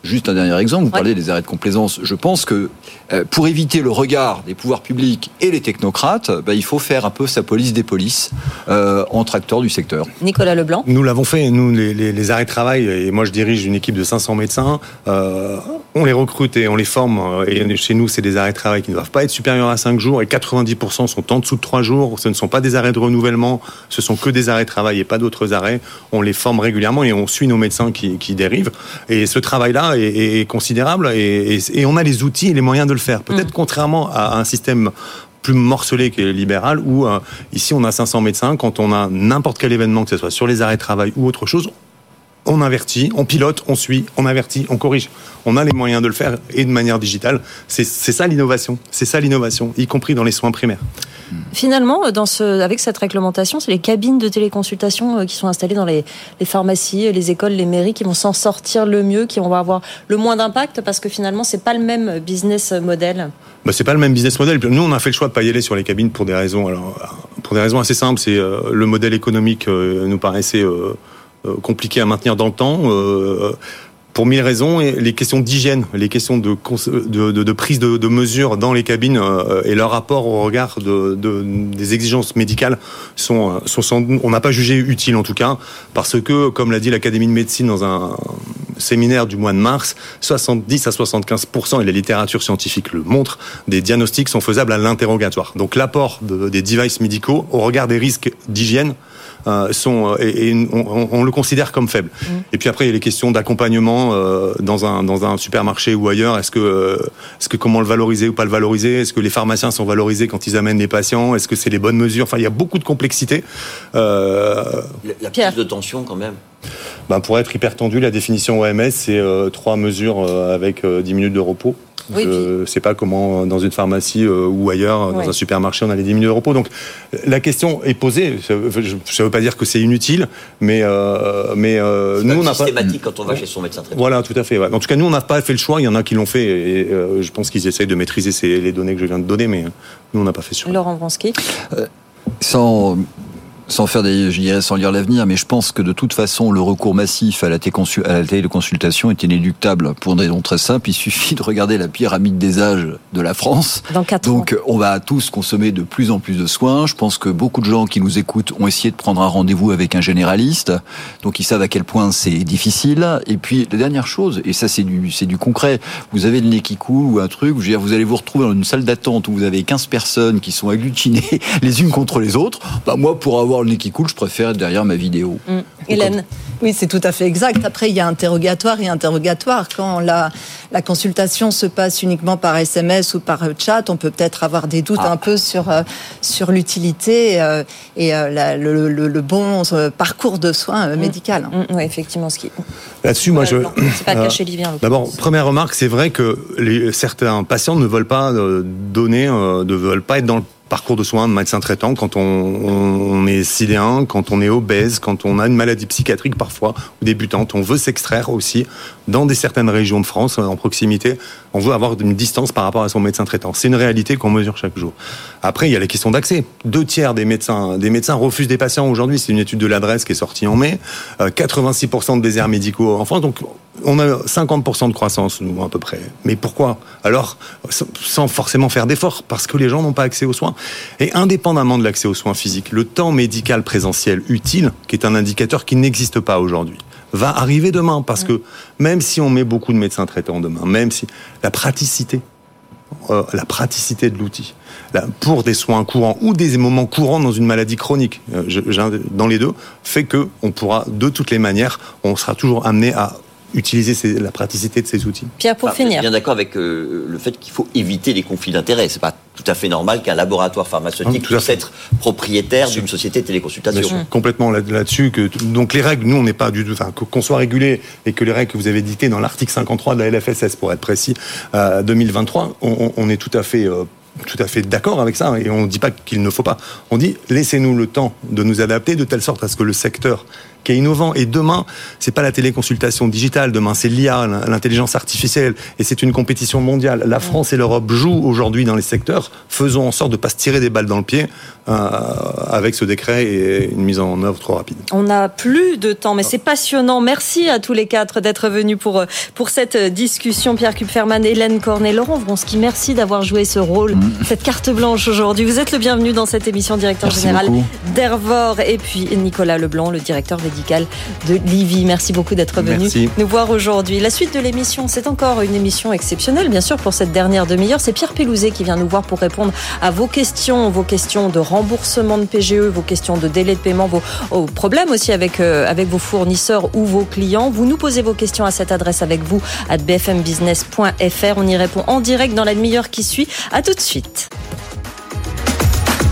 Juste un dernier exemple, vous parlez des arrêts de complaisance. Je pense que euh, pour éviter le regard des pouvoirs publics et les technocrates, bah, il faut faire un peu sa police des polices euh, entre acteurs du secteur. Nicolas Leblanc Nous l'avons fait, nous, les, arrêts de travail, et moi je dirige une équipe de 500 médecins, euh, on les recrute et on les forme, et chez nous c'est des arrêts de travail qui ne doivent pas être supérieurs à 5 jours, et 90% sont en dessous de 3 jours, ce ne sont pas des arrêts de renouvellement, ce sont que des arrêts de travail et pas d'autres arrêts. On les forme régulièrement et on suit nos médecins qui, qui dérivent. Et ce travail-là, est, considérable et, on a les outils et les moyens de le faire. Peut-être mm. contrairement à un système plus morcelé que libéral, où euh, ici on a 500 médecins, quand on a n'importe quel événement, que ce soit sur les arrêts de travail ou autre chose, on invertit, on pilote, on suit, on avertit, on corrige. On a les moyens de le faire et de manière digitale. C'est ça l'innovation. C'est ça l'innovation, y compris dans les soins primaires. Finalement, dans ce, avec cette réglementation, c'est les cabines de téléconsultation euh, qui sont installées dans les, pharmacies, les écoles, les mairies qui vont s'en sortir le mieux, qui vont avoir le moins d'impact parce que finalement, c'est pas le même business model. Bah, c'est pas le même business model. Nous, on a fait le choix de pas y aller sur les cabines pour des raisons, alors, pour des raisons assez simples. C'est euh, le modèle économique euh, nous paraissait compliqué à maintenir dans le temps pour mille raisons. Et les questions d'hygiène, les questions de, prise de, mesures dans les cabines euh, et leur rapport au regard de, des exigences médicales sont, on n'a pas jugé utile en tout cas, parce que, comme l'a dit l'Académie de médecine dans un séminaire du mois de mars, 70 à 75% et la littérature scientifique le montre, des diagnostics sont faisables à l'interrogatoire. Donc l'apport des devices médicaux au regard des risques d'hygiène euh, sont euh, et, on, le considère comme faible. Mmh. Et puis après il y a les questions d'accompagnement euh, dans un dans un supermarché ou ailleurs. Est-ce que est-ce que comment le valoriser ou pas le valoriser? Est-ce que les pharmaciens sont valorisés quand ils amènent les patients? Est-ce que c'est les bonnes mesures? Enfin il y a beaucoup de complexité. la, la prise de tension quand même. Ben pour être hyper tendu, la définition OMS, c'est trois mesures avec 10 minutes de repos. Je ne sais pas comment, dans une pharmacie euh, ou ailleurs, dans un supermarché, on a les 10 minutes de repos. Donc, la question est posée. Ça ne veut pas dire que c'est inutile, mais, euh, mais euh, nous, on n'a pas. systématique quand on va chez son médecin traitant. Voilà, tout à fait. En tout cas, nous, on n'a pas fait le choix. Il y en a qui l'ont fait. Et je pense qu'ils essayent de maîtriser les données que je viens de donner, mais nous, on n'a pas fait ce choix. Laurent Vronsky sans sans faire des, je dirais, sans lire l'avenir, mais je pense que de toute façon, le recours massif à la, à la téléconsultation est inéluctable pour une raison très simple. Il suffit de regarder la pyramide des âges de la France. Dans Donc, on va tous consommer de plus en plus de soins. Je pense que beaucoup de gens qui nous écoutent ont essayé de prendre un rendez-vous avec un généraliste. Donc, ils savent à quel point c'est difficile. Et puis, la dernière chose, et ça, c'est du, c'est du concret. Vous avez le nez qui coule ou un truc, je veux dire, vous allez vous retrouver dans une salle d'attente où vous avez 15 personnes qui sont agglutinées les unes contre les autres. Bah, moi, pour avoir le nez qui coule, je préfère être derrière ma vidéo. Mm. Hélène Oui, c'est tout à fait exact. Après, il y a interrogatoire et interrogatoire. Quand la, la consultation se passe uniquement par SMS ou par chat, on peut peut-être avoir des doutes ah. un peu sur, euh, sur l'utilité euh, et euh, le, bon parcours de soins mm. médical. Mm, oui, effectivement. Ce qui... Là-dessus, moi, je. C'est pas caché D'abord, première remarque, c'est vrai que les, certains patients ne veulent pas donner, ne veulent pas être dans le parcours de soins de médecin traitant quand on, est sidéen, quand on est obèse, quand on a une maladie psychiatrique parfois ou débutante. On veut s'extraire aussi dans des certaines régions de France en proximité. On veut avoir une distance par rapport à son médecin traitant. C'est une réalité qu'on mesure chaque jour. Après, il y a les questions d'accès. Deux tiers des médecins, refusent des patients aujourd'hui. C'est une étude de l'adresse qui est sortie en mai. 86% euh, de déserts médicaux en France. Donc, on a 50% de croissance, nous, à peu près. Mais pourquoi? Alors, sans forcément faire d'efforts, parce que les gens n'ont pas accès aux soins. Et indépendamment de l'accès aux soins physiques, le temps médical présentiel utile, qui est un indicateur qui n'existe pas aujourd'hui, va arriver demain. Parce que même si on met beaucoup de médecins traitants demain, même si la praticité, euh, la praticité de l'outil, pour des soins courants ou des moments courants dans une maladie chronique, euh, dans les deux, fait que on pourra de toutes les manières, on sera toujours amené à utiliser la praticité de ces outils. Pierre, pour finir. Je suis bien d'accord avec euh, le fait qu'il faut éviter les conflits d'intérêts. C'est pas tout à fait normal qu'un laboratoire pharmaceutique puisse être propriétaire d'une société de téléconsultation. Complètement là-dessus. Que, donc les règles, nous, on n'est pas du tout. Enfin, qu'on soit régulé et que les règles que vous avez dictées dans l'article 53 de la LFSS, pour être précis, euh, 2023, on, on, est tout à fait. Euh, tout à fait d'accord avec ça et on ne dit pas qu'il ne faut pas. On dit laissez-nous le temps de nous adapter de telle sorte à ce que le secteur qui est innovant. Et demain, c'est pas la téléconsultation digitale. Demain, c'est l'IA, l'intelligence artificielle. Et c'est une compétition mondiale. La France et l'Europe jouent aujourd'hui dans les secteurs. Faisons en sorte de pas se tirer des balles dans le pied euh, avec ce décret et une mise en œuvre trop rapide. On n'a plus de temps, mais c'est passionnant. Merci à tous les quatre d'être venus pour, euh, pour cette discussion. Pierre Kupferman, Hélène Cornet, Laurent Vronsky, merci d'avoir joué ce rôle, mm. cette carte blanche aujourd'hui. Vous êtes le bienvenu dans cette émission, directeur général d'Ervor. Et puis Nicolas Leblanc, le directeur de Livy. Merci beaucoup d'être venu nous voir aujourd'hui. La suite de l'émission, c'est encore une émission exceptionnelle, bien sûr, pour cette dernière demi-heure. C'est Pierre Pelouzet qui vient nous voir pour répondre à vos questions, vos questions de remboursement de PGE, vos questions de délai de paiement, vos, problèmes aussi avec, euh, avec vos fournisseurs ou vos clients. Vous nous posez vos questions à cette adresse avec vous, à bfmbusiness.fr. On y répond en direct dans la demi-heure qui suit. À tout de suite.